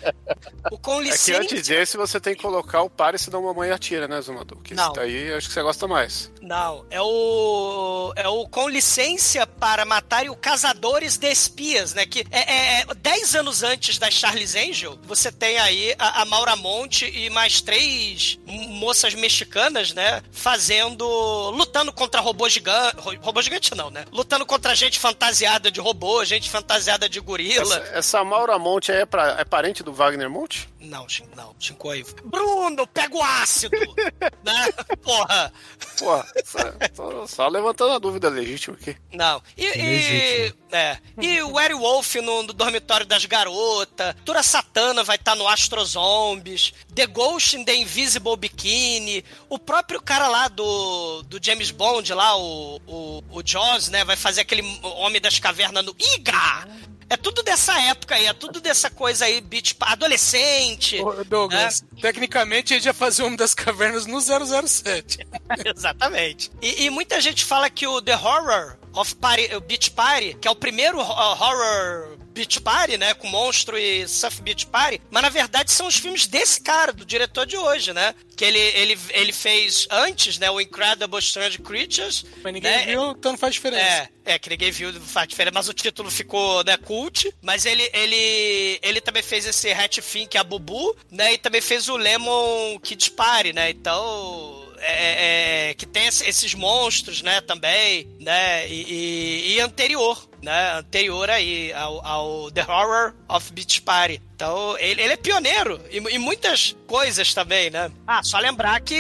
Speaker 1: O Com *laughs*
Speaker 4: É que
Speaker 1: Licença.
Speaker 4: antes desse você tem que colocar o pare, senão a mamãe atira, né, Zumador? Que
Speaker 1: Não.
Speaker 4: eu acho que você gosta mais.
Speaker 1: Não, é o. É o Com Licença para Matar e o Caçadores de Espias, né? Que é, é, é 10 anos antes da Charles Angel, você tem aí a, a Maura Monte e mais três moças mexicanas, né? Fazendo. lutando contra robô gigante. Robô gigante não, né? Lutando contra gente fantasiada de robô, gente fantasiada de gorila.
Speaker 4: Essa, essa Maura Monte é, pra- é parente do Wagner Monte?
Speaker 1: Não, não, Shinkoi. Bruno, pega o ácido! *laughs* né? Porra!
Speaker 4: Porra, só, só- só levantando a dúvida legítima aqui.
Speaker 1: Não. E, e, é. e o Werewolf no, no dormitório das garotas. Tura Satana vai estar no Astro Zombies. The Ghost in the Invisible Bikini. O próprio cara lá do, do James Bond, lá, o, o, o Jaws, né? Vai fazer aquele Homem das Cavernas no Iga! É tudo dessa época aí, é tudo dessa coisa aí, beat adolescente.
Speaker 6: Ô, Douglas, tecnicamente ele já fazia o Homem das Cavernas no 007. *laughs*
Speaker 1: Exatamente. E, e muita gente fala que o The Horror of Party, o Beach Party, que é o primeiro ho- horror Beach Party, né, com monstro e surf Beach Party, mas na verdade são os filmes desse cara, do diretor de hoje, né? Que ele, ele, ele fez antes, né, o Incredible Strange Creatures.
Speaker 6: Mas ninguém
Speaker 1: né?
Speaker 6: viu, então não faz diferença.
Speaker 1: É, é, que ninguém viu, não faz diferença, mas o título ficou, né, cult. Mas ele, ele, ele também fez esse Hat Fink, a Bubu, né, e também fez o Lemon Kids Party, né, então... é, é, que tem esse- esses monstros, né, também, né, e, e- e anterior, né, anterior aí ao, ao The Horror of Beach Party. Então, ele, ele é pioneiro em muitas coisas também, né? Ah, só lembrar que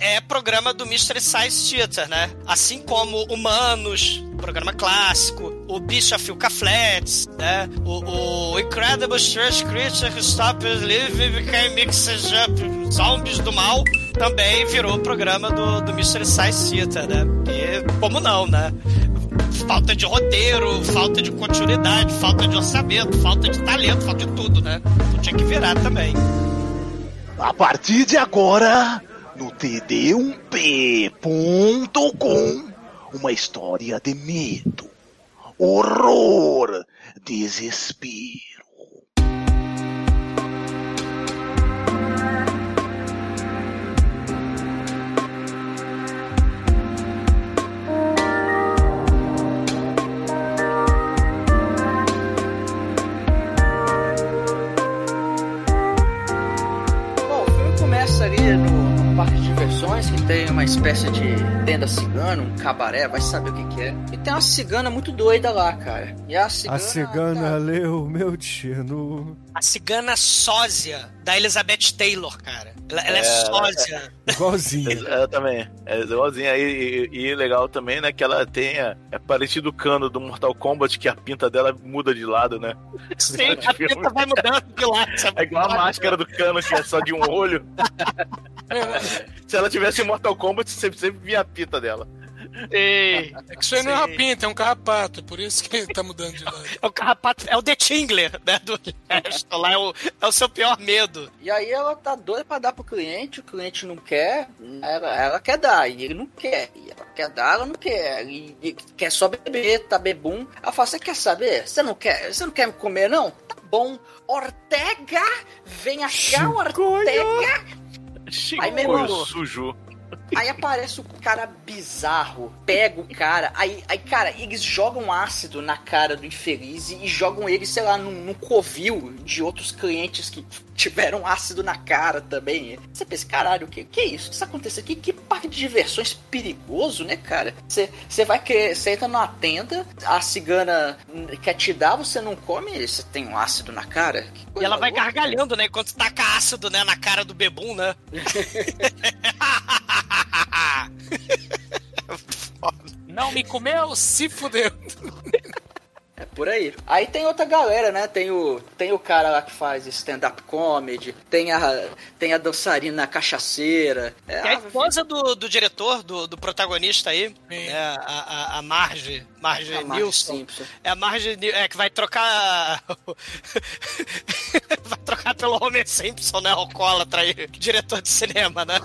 Speaker 1: é programa do Mystery Science Theater, né? Assim como Humanos, programa clássico, o bicho Filca Flats, né? O, o Incredible Strange Creature Who Stop Living Became Mixed Up Zombies do Mal também virou o programa do, do Mystery Science Theater, né? E como não, né? Falta de roteiro, falta de continuidade, falta de orçamento, falta de talento, falta de tudo, né? Então tinha que virar também.
Speaker 7: A partir de agora, no td1p.com, uma história de medo, horror, desespero.
Speaker 5: Que tem uma espécie de tenda cigana, um cabaré, vai saber o que, que é. E tem uma cigana muito doida lá, cara. E a cigana.
Speaker 2: A cigana
Speaker 5: cara,
Speaker 2: leu meu destino.
Speaker 1: A cigana sósia da Elizabeth Taylor, cara. Ela, ela é,
Speaker 3: É,
Speaker 1: sósia.
Speaker 3: É, *laughs* também. É igualzinho aí. E, e legal também, né? Que ela tenha. É parecido o cano do Mortal Kombat, que a pinta dela muda de lado, né?
Speaker 1: Sim, a *laughs* pinta vai mudando de lado. sabe?
Speaker 3: É igual a máscara do cano, que é só de um olho. *laughs* Se ela tivesse Mortal Kombat, sempre, sempre via a pinta dela.
Speaker 1: Ei,
Speaker 6: É que isso aí não é uma pinta, é um carrapato, por isso que tá mudando de lado. *laughs*
Speaker 1: É o carrapato, é o The Tingler, né? Do resto lá, é o, é o seu pior medo.
Speaker 5: E aí ela tá doida pra dar pro cliente, o cliente não quer, ela, ela quer dar, e ele não quer. E ela quer dar, ela não quer. E, e quer só beber, tá bebum. Ela fala, você quer saber? Você não quer? Você não quer me comer, não? Tá bom. Ortega, vem cá, Ortega. Aí, meu irmão,
Speaker 3: sujo.
Speaker 5: Aí aparece o cara bizarro, pega o cara, aí, aí, cara, eles jogam ácido na cara do infeliz e jogam ele, sei lá, num, num covil de outros clientes que tiveram ácido na cara também. Você pensa, caralho, o que, que é isso? O que está acontecendo aqui? Que parque de diversões perigoso, né, cara? Você você vai querer, você entra numa tenda, a cigana quer te dar, você não come, você tem um ácido na cara? Que
Speaker 1: E ela vai
Speaker 5: louca.
Speaker 1: gargalhando, né? Enquanto taca ácido, né? Na cara do bebum, né? *laughs*
Speaker 6: Não me comeu, se fudeu.
Speaker 5: É por aí. Aí tem outra galera, né? Tem o, tem o cara lá que faz stand-up comedy, tem a, tem a dançarina cachaceira. É,
Speaker 1: a esposa do, do diretor, do, do protagonista aí, é a, a, a Marge, Marge
Speaker 5: a Marge
Speaker 1: Nilsson.
Speaker 5: Simpson.
Speaker 1: É a Marge é, que vai trocar. *laughs* vai trocar pelo Homer Simpson, né? Alcoólatra aí, diretor de cinema, né?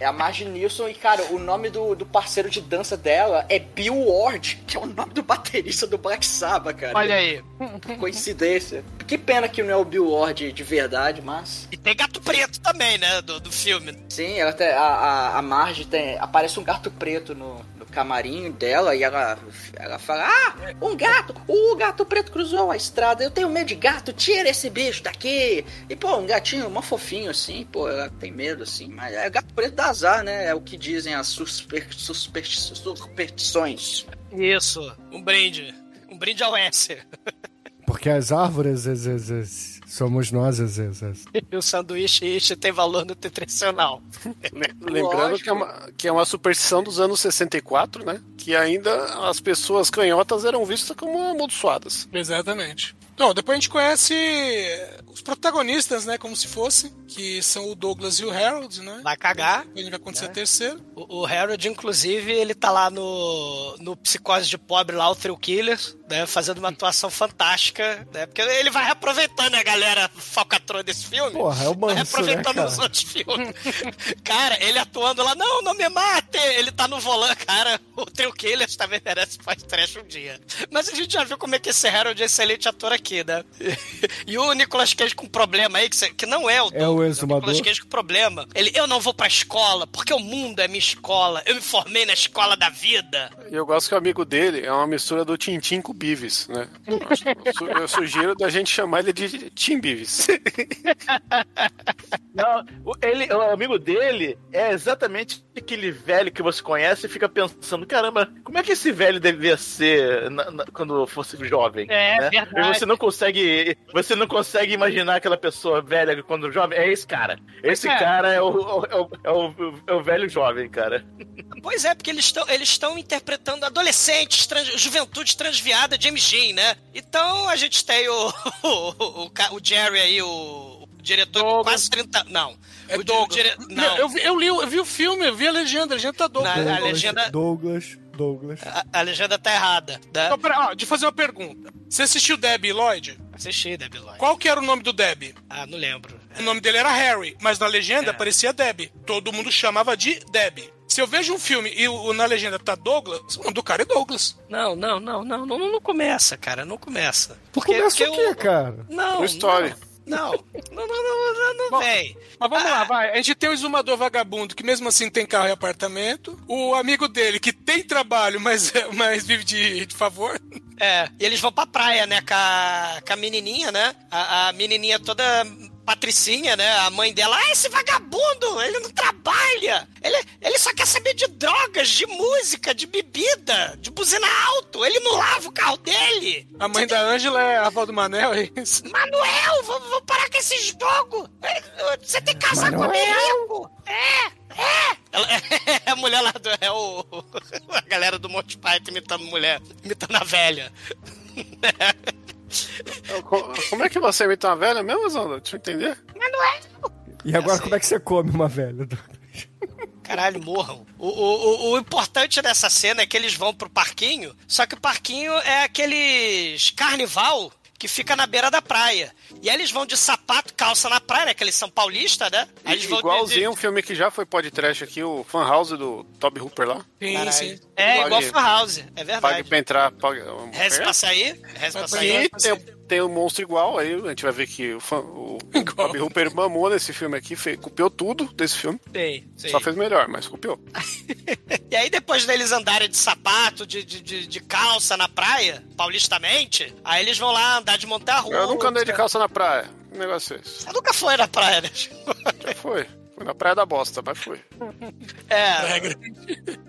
Speaker 5: É a Marge Nilsson e, cara, o nome do, do parceiro de dança dela é Bill Ward, que é o nome do baterista do Black Sabbath, cara.
Speaker 1: Olha aí.
Speaker 5: Que coincidência. Que pena que não é o Bill Ward de verdade, mas...
Speaker 1: E tem gato preto também, né? Do, do filme.
Speaker 5: Sim, ela tem, a, a, a Marge tem. Aparece um gato preto no, no camarim dela e ela, ela fala: Ah, um gato! O gato preto cruzou a estrada. Eu tenho medo de gato, tira esse bicho daqui. E, pô, um gatinho, uma fofinho assim, pô, ela tem medo assim. Mas é gato preto dá azar, né? É o que dizem as susper, susper, superstições.
Speaker 1: Isso. Um brinde. Um brinde ao S.
Speaker 2: Porque as árvores às vezes, somos nós às vezes.
Speaker 1: E o sanduíche ishi tem valor nutricional. *laughs*
Speaker 4: Lembrando que é, uma, que é uma superstição dos anos 64, né? Que ainda as pessoas canhotas eram vistas como amaldiçoadas.
Speaker 6: Exatamente. Bom, depois a gente conhece os protagonistas, né? Como se fosse, que são o Douglas e o Harold, né?
Speaker 1: Vai cagar.
Speaker 6: Depois vai acontecer a terceira.
Speaker 1: O, o Harold, inclusive, ele tá lá no, no Psicose de Pobre, lá, o Thrill Killers, né? Fazendo uma atuação fantástica, né? Porque ele vai reaproveitando a galera falcatrua desse filme.
Speaker 2: Porra, é o
Speaker 1: Vai
Speaker 2: manso, né,
Speaker 1: reaproveitando
Speaker 2: cara?
Speaker 1: os outros filmes. *laughs* cara, ele atuando lá, não, não me mate! Ele tá no volante, cara. O Thrill Killers também merece pós trash um dia. Mas a gente já viu como é que esse Harold é excelente ator aqui, né? e o Nicolas Cage com problema aí, que, não é o
Speaker 2: É o exumador.
Speaker 1: Nicolas Cage com problema. Ele, eu não vou pra escola, porque o mundo é minha escola. Eu me formei na escola da vida.
Speaker 4: E eu gosto que o amigo dele é uma mistura do Tintim com o Beavis, né? Eu su- Eu sugiro da gente chamar ele de Tim Beavis. *laughs*
Speaker 3: Não, ele, o amigo dele é exatamente aquele velho que você conhece e fica pensando, caramba, como é que esse velho devia ser na- na- quando fosse jovem?
Speaker 1: É,
Speaker 3: né?
Speaker 1: verdade.
Speaker 3: E você não consegue, você não consegue imaginar aquela pessoa velha quando jovem. É esse cara. Esse
Speaker 1: É.
Speaker 3: cara é o, é, o, é, o, é o velho jovem, cara.
Speaker 1: Pois é, porque eles estão eles estão interpretando adolescentes, trans, juventude transviada de MG, né? Então a gente tem *laughs* o, o, o, o Jerry aí, o, o diretor com quase 30. Não.
Speaker 6: É
Speaker 1: o,
Speaker 6: Douglas.
Speaker 1: dire- não.
Speaker 6: Eu, vi- eu li, eu vi o filme, eu vi a legenda, a legenda tá Douglas.
Speaker 1: Na- a
Speaker 2: Douglas,
Speaker 1: legenda-
Speaker 2: Douglas, Douglas.
Speaker 1: A, a legenda tá errada. Né?
Speaker 6: Então, pera, ó, deixa eu fazer uma pergunta. Você assistiu Debbie Lloyd?
Speaker 1: Assisti, Debbie Lloyd.
Speaker 6: Qual que era o nome do Debbie?
Speaker 1: Ah, não lembro.
Speaker 6: O nome dele era Harry, mas na legenda
Speaker 1: É.
Speaker 6: aparecia Debbie. Todo mundo chamava de Debbie. Se eu vejo um filme e o, na legenda tá Douglas, o nome do cara é Douglas.
Speaker 1: Não, não, não, não, não, não começa, cara, não começa. Porque,
Speaker 2: Começa o
Speaker 1: porque
Speaker 2: quê, cara?
Speaker 1: Não,
Speaker 4: Story.
Speaker 1: Não, não, não, não, não, não,
Speaker 6: Bom,
Speaker 1: vem.
Speaker 6: Mas vamos lá, vai. A gente tem o exumador vagabundo, que mesmo assim tem carro e apartamento. O amigo dele, que tem trabalho, mas, mas vive de, de favor.
Speaker 1: É, e eles vão pra praia, né, com a, com a menininha, né? A, a menininha toda patricinha, né? A mãe dela, ah, esse vagabundo, ele não trabalha. Ele, ele só quer saber de drogas, de música, de bebida, de buzina alto. Ele não lava o carro dele.
Speaker 6: A mãe da Ângela é a avó do Manel, é isso?
Speaker 1: Manuel, vamos, vamos parar com esse jogo. Você tem que casar comigo. É, é. Ela, *laughs* é a mulher lá do. É o. *laughs* A galera do Monty Python imitando mulher, imitando a velha. *laughs*
Speaker 4: Co- Como é que você imita uma velha mesmo, Zonda? Deixa eu entender.
Speaker 2: E agora como é que você come uma velha?
Speaker 1: Caralho, morram. O, o, o, o importante dessa cena é que eles vão pro parquinho, só que o parquinho é aqueles carnival que fica na beira da praia. E aí eles vão de sapato, calça na praia, né? Que eles são paulistas, né? Aí eles vão de-
Speaker 4: Igualzinho um filme que já foi podcast aqui, o Fan House do Toby Hooper lá.
Speaker 6: Sim,
Speaker 1: Caralho.
Speaker 6: sim.
Speaker 1: É,
Speaker 4: Pague-
Speaker 1: igual Fan House, é
Speaker 4: Pague
Speaker 1: verdade.
Speaker 4: pra entrar. Pague...
Speaker 1: Reze pra sair, reze pra sair.
Speaker 4: E tem, tem um monstro igual, aí a gente vai ver que o, fã, o, *laughs* o. Toby Hooper mamou nesse filme aqui, fez, copiou tudo desse filme.
Speaker 1: Tem, sim.
Speaker 4: Só fez melhor, mas copiou. *laughs*
Speaker 1: E aí, depois deles andarem de sapato, de, de, de, de calça na praia, paulistamente, aí eles vão lá andar de montar rua.
Speaker 4: Eu nunca andei de calça na praia. Que negócio é esse?
Speaker 1: Você nunca foi na praia, né? *laughs*
Speaker 4: Já foi. Foi na praia da bosta, mas foi.
Speaker 1: É,
Speaker 6: Regra.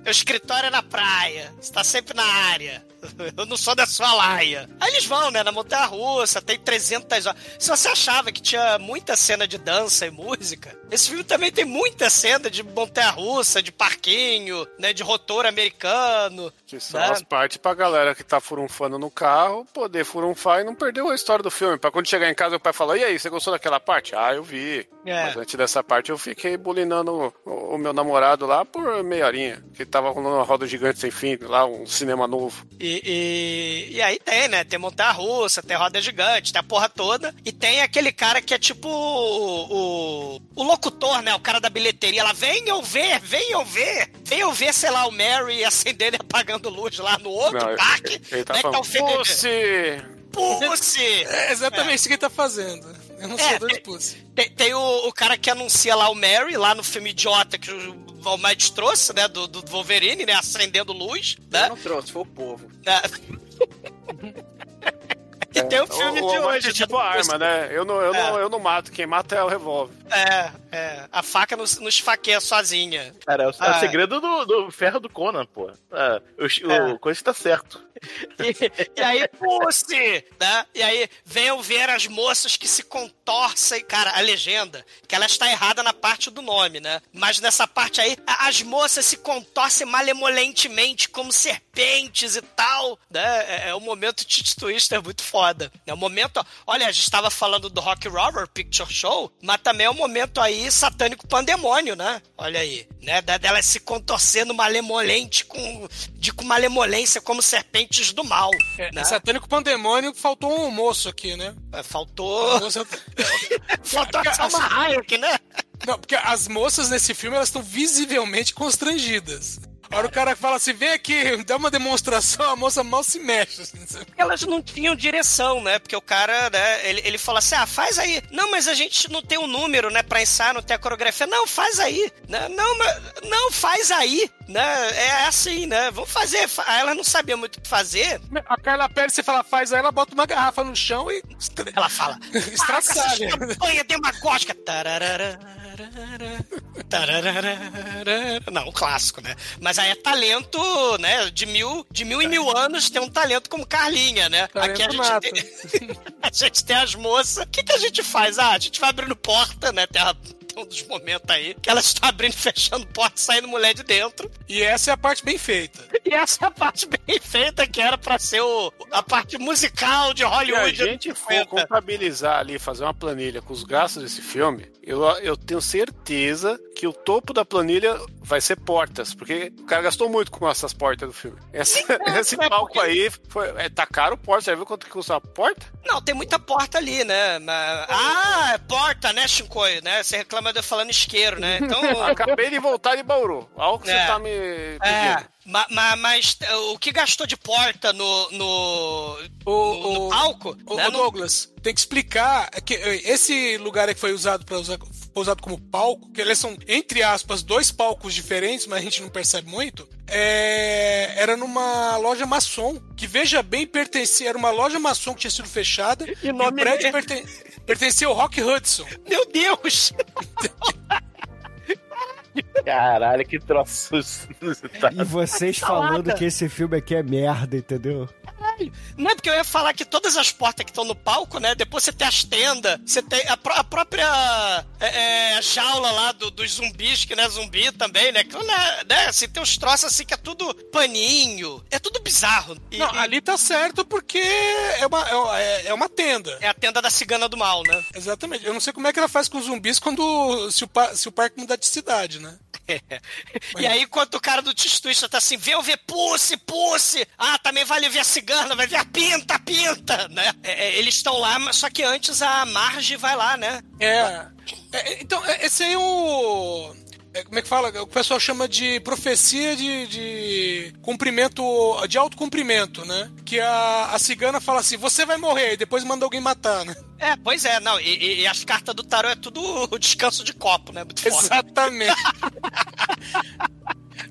Speaker 1: o escritório é na praia, você tá sempre na área. *laughs* Eu não sou da sua laia. Aí eles vão, né, na montanha russa, tem 300 horas. Se você achava que tinha muita cena de dança e música, esse filme também tem muita cena de montanha russa, de parquinho, né, de rotor americano.
Speaker 4: Que são
Speaker 1: né?
Speaker 4: as partes pra galera que tá furunfando no carro poder furunfar e não perder a história do filme. Pra quando chegar em casa o pai falar, e aí, você gostou daquela parte? Ah, eu vi.
Speaker 1: É.
Speaker 4: Mas antes dessa parte eu fiquei bulinando o, o meu namorado lá por meia horinha. Que tava rolando uma roda gigante sem fim, lá um cinema novo.
Speaker 1: E, e, e aí tem, né? Tem montanha russa, tem roda gigante, tem a porra toda. E tem aquele cara que é tipo o, o, o locutor, né? O cara da bilheteria lá. Venham ver, venham ver. Venham ver, sei lá, o Mary *laughs* acendendo e apagando luz lá no outro
Speaker 4: Não,
Speaker 1: parque.
Speaker 4: ele, ele tá
Speaker 1: né, tá
Speaker 4: falando, Pussy!
Speaker 1: Pussy!
Speaker 6: É exatamente isso que ele tá fazendo. Eu não
Speaker 1: É,
Speaker 6: sou dois
Speaker 1: tem-
Speaker 6: pussy.
Speaker 1: Tem, tem o, o cara que anuncia lá o Mary, lá no filme idiota que o Valmeides trouxe, né? Do, do Wolverine, né? Acendendo luz,
Speaker 5: Eu
Speaker 1: né?
Speaker 5: não trouxe, foi o povo.
Speaker 1: né? *laughs* E tem o filme
Speaker 4: o,
Speaker 1: de
Speaker 4: o
Speaker 1: hoje.
Speaker 4: é tipo
Speaker 1: né?
Speaker 4: a arma, né? Eu não, eu,
Speaker 1: É.
Speaker 4: não, eu não mato, quem mata é o revólver.
Speaker 1: É, é. A faca não, não esfaqueia sozinha.
Speaker 3: Cara, é o, é o
Speaker 1: Ah.
Speaker 3: segredo do, do ferro do Conan, pô. É, o,
Speaker 1: É.
Speaker 3: o coisa tá certo. *laughs*
Speaker 1: E, e aí, pussy! Né? E aí, venham ver as moças que se contorcem. Cara, a legenda, que ela está errada na parte do nome, né? Mas nessa parte aí, as moças se contorcem malemolentemente como serpentes e tal. Né? É, é um momento Titi Twister muito foda. É um momento. Olha, a gente estava falando do Rock Horror Picture Show, mas também é um momento aí satânico pandemônio, né? Olha aí. Né? Da- Dela se contorcendo malemolente com, de com malemolência como serpentes do mal.
Speaker 6: É,
Speaker 1: né?
Speaker 6: Satânico Pandemônio faltou um almoço aqui, né?
Speaker 1: É, Faltou.
Speaker 6: Moça- *laughs*
Speaker 1: Faltou a Salma Hayek, né?
Speaker 6: Não, porque as moças nesse filme elas estão visivelmente constrangidas. A hora o cara fala assim, vem aqui, dá uma demonstração, a moça mal se mexe. assim?
Speaker 1: Elas não tinham direção, né? Porque o cara, né, ele, ele fala assim: ah, faz aí. Não, mas a gente não tem um número, né, pra ensaiar, não tem a coreografia. Não, faz aí. Né? Não, mas, não, faz aí. Né? É assim, né? Vamos fazer. Ela não sabia muito o que fazer.
Speaker 6: A Carla Pérez, você fala, faz aí, ela bota uma garrafa no chão e.
Speaker 1: Ela fala: *laughs*
Speaker 6: Estraçalha.
Speaker 1: "Faça essa campanha demagógica. Tararara. Não, um clássico, né? Mas aí é talento, né? De mil, de mil em mil anos tem um talento como Carlinha, né?
Speaker 6: Talento
Speaker 1: Aqui a gente, tem, *laughs* a gente tem as moças. O que, que a gente faz? Ah, a gente vai abrindo porta, né? Tem, tem um dos momentos aí que elas estão abrindo e *laughs* fechando porta, saindo mulher de dentro.
Speaker 6: E essa é a parte bem feita. *laughs*
Speaker 1: E essa é a parte bem feita que era pra ser o, a parte musical de
Speaker 4: Se a
Speaker 1: Hollywood.
Speaker 4: gente for contabilizar ali, fazer uma planilha com os gastos desse filme, eu, eu tenho certeza que o topo da planilha vai ser portas, porque o cara gastou muito com essas portas do filme. Essa- *laughs* esse
Speaker 1: é
Speaker 4: palco
Speaker 1: porque-
Speaker 4: aí foi, é, tá caro porta. Já viu quanto que custa uma porta?
Speaker 1: Não, tem muita porta ali, né? Mas- Ah, é porta, né, Shinkoi, né? Você reclama de eu falando isqueiro, né? Então. *laughs*
Speaker 4: Acabei de voltar de Bauru. Olha o que
Speaker 1: É.
Speaker 4: você tá me
Speaker 1: É,
Speaker 4: pedindo.
Speaker 1: ma- ma- mas eh, o que gastou de porta no, no,
Speaker 6: O,
Speaker 1: no, no palco?
Speaker 6: o-
Speaker 1: né,
Speaker 6: o Douglas, tem que explicar que eh, esse lugar que foi usado para usar foi usado como palco, que eles são, entre aspas, dois palcos diferentes, mas a gente não percebe muito. é, era numa loja maçom, que veja bem, pertencia, era uma loja maçom que tinha sido fechada e, o
Speaker 1: nome
Speaker 6: prédio
Speaker 1: é-
Speaker 6: perten- pertencia ao Rock Hudson.
Speaker 1: Meu Deus! *laughs*
Speaker 3: Caralho, que troço. *laughs*
Speaker 2: E vocês falando que esse filme aqui é merda, entendeu?
Speaker 1: Não é porque eu ia falar que todas as portas que estão no palco, né? Depois você tem as tendas, você tem a, pró- a própria é, é, jaula lá do- dos zumbis, que não é zumbi também, né? Que não é, né? Assim, tem uns troços assim que é tudo paninho. É tudo bizarro. E-
Speaker 6: Não, ali tá certo porque é uma, é, é uma tenda.
Speaker 1: É a tenda da cigana do mal, né?
Speaker 6: Exatamente. Eu não sei como é que ela faz com os zumbis quando se o, se o parque mudar de cidade, né? *laughs*
Speaker 1: E aí, enquanto o cara do Tistuista tá assim, vê eu ver Pussy, Pussy. Ah, também vale ver a cigana, vai ver a pinta, pinta, né? É, é, eles estão lá, mas só que antes a Marge vai lá, né?
Speaker 6: É. É, então, é- esse aí é o. é, como é que fala? O pessoal chama de profecia de, de cumprimento, de autocumprimento, né? Que a, a cigana fala assim: você vai morrer, e depois manda alguém matar, né?
Speaker 1: É, pois é, não. E, e- e as cartas do tarô é tudo o *laughs* descanso de copo, né? Muito.
Speaker 6: Exatamente. *laughs*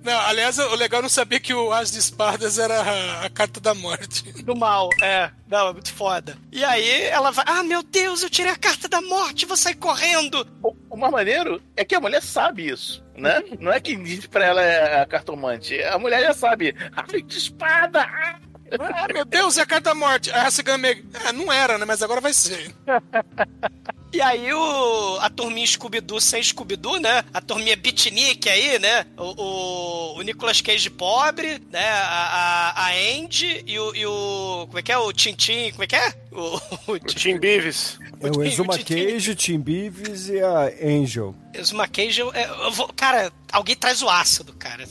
Speaker 6: Não, aliás, o legal é não sabia que o As de Espadas era a, a carta da morte.
Speaker 1: Do mal, é. Não, é muito foda. E aí ela vai. Ah, meu Deus, eu tirei a carta da morte, vou sair correndo.
Speaker 3: O mais maneiro é que a mulher sabe isso, né? *laughs* Não é que diz pra ela é a cartomante. A mulher já sabe. Ai, de espada! ah!
Speaker 6: Ah, meu Deus, é a carta da morte. A cigana meio. É, não era, né? Mas agora vai ser. *laughs*
Speaker 1: E aí o, a turminha Scooby-Doo sem Scooby-Doo, né? A turminha Beatnik aí, né? O, o, o Nicolas Cage pobre, né? A, a, a Andy e o, e o... Como é que é? O Tintin, como é que é? O, o,
Speaker 4: O Tim Beavis.
Speaker 2: É o Exuma Cage, Tim Beavis e a Angel.
Speaker 1: Exuma Cage, eu, eu vou, cara, alguém traz o ácido, cara.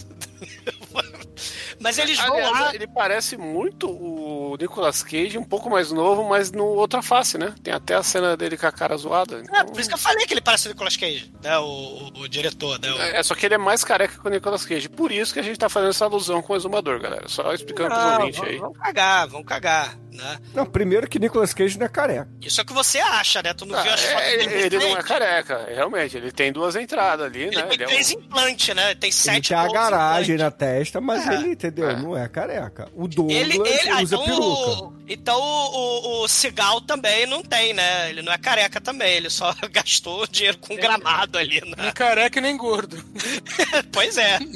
Speaker 1: Mas eles vão
Speaker 4: Aliás,
Speaker 1: lá.
Speaker 4: ele parece muito o Nicolas Cage, um pouco mais novo, mas no outra face, né? Tem até a cena dele com a cara zoada.
Speaker 1: É,
Speaker 4: então-
Speaker 1: por isso que eu falei que ele parece o Nicolas Cage, né? O, o, o diretor, né? O-
Speaker 4: É, só que ele é mais careca que o Nicolas Cage. Por isso que a gente tá fazendo essa alusão com o exumador, galera. Só explicando pros
Speaker 1: Não,
Speaker 4: ouvintes
Speaker 1: vão,
Speaker 4: aí.
Speaker 1: vão cagar, vão cagar, né?
Speaker 2: Não, primeiro que Nicolas Cage não é careca.
Speaker 1: Isso é o que você acha, né? Tu não
Speaker 4: Ah,
Speaker 1: viu as fotos
Speaker 4: é,
Speaker 1: dele
Speaker 4: ele não é careca, realmente. Ele tem duas entradas ali,
Speaker 1: Ele
Speaker 4: né?
Speaker 1: tem
Speaker 4: Ele é um-
Speaker 1: três implantes, né? Tem
Speaker 2: Ele
Speaker 1: sete
Speaker 2: tem a garagem
Speaker 1: implantes.
Speaker 2: na testa, mas
Speaker 1: É.
Speaker 2: ele, entendeu? Não é careca. O Douglas
Speaker 1: Ele, ele, ah,
Speaker 2: usa
Speaker 1: então,
Speaker 2: peruca.
Speaker 1: o, então o, o, o Cigal também não tem, né? Ele não é careca também, ele só *laughs* gastou dinheiro com gramado ali,
Speaker 6: Nem
Speaker 1: né?
Speaker 6: careca e nem gordo. *laughs*
Speaker 1: pois é. *laughs*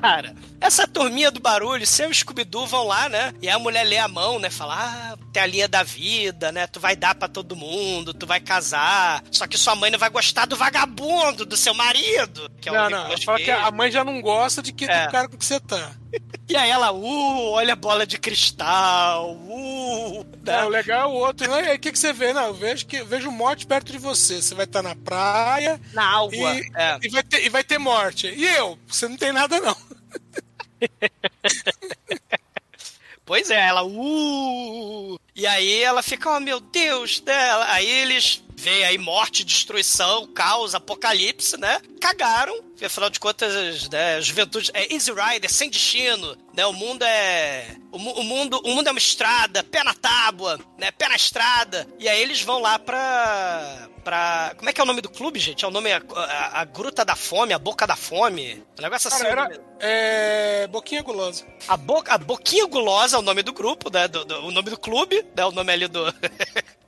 Speaker 1: Cara, essa turminha do barulho, seu Scooby-Doo vão lá, né? E a mulher lê a mão, né? Fala, ah, tem a linha da vida, né? Tu vai dar pra todo mundo, tu vai casar. Só que sua mãe não vai gostar do vagabundo, do seu marido. Que é
Speaker 6: não, não.
Speaker 1: Nicolas
Speaker 6: Fala que a mãe já não gosta de que
Speaker 1: É.
Speaker 6: do cara com que você tá.
Speaker 1: E aí ela, uh, olha a bola de cristal, uh. né?
Speaker 6: É, o legal é o outro. Né? E aí, o que, que você vê? Não, eu vejo, que, vejo morte perto de você. Você vai estar na praia
Speaker 1: Na água.
Speaker 6: e,
Speaker 1: É.
Speaker 6: e, vai ter, e vai ter morte. E eu? Você não tem nada, não. *laughs* *laughs*
Speaker 1: Pois é, ela, uh. E aí ela fica, oh meu Deus dela. Aí eles veem aí morte, destruição, caos, apocalipse, né? Cagaram. Porque, afinal de contas, né, juventude é Easy Rider, sem destino, né? O mundo é. O, o mundo, o mundo é uma estrada, pé na tábua, né? Pé na estrada. E aí eles vão lá pra. pra. Como é que é o nome do clube, gente? É o nome. A, a- a Gruta da Fome, a Boca da Fome. Um negócio assim.
Speaker 6: Cara,
Speaker 1: o
Speaker 6: era, é, boquinha gulosa.
Speaker 1: a, boca, a Boquinha Gulosa é o nome do grupo, né? Do, do- o nome do clube, né? O nome ali do. *laughs*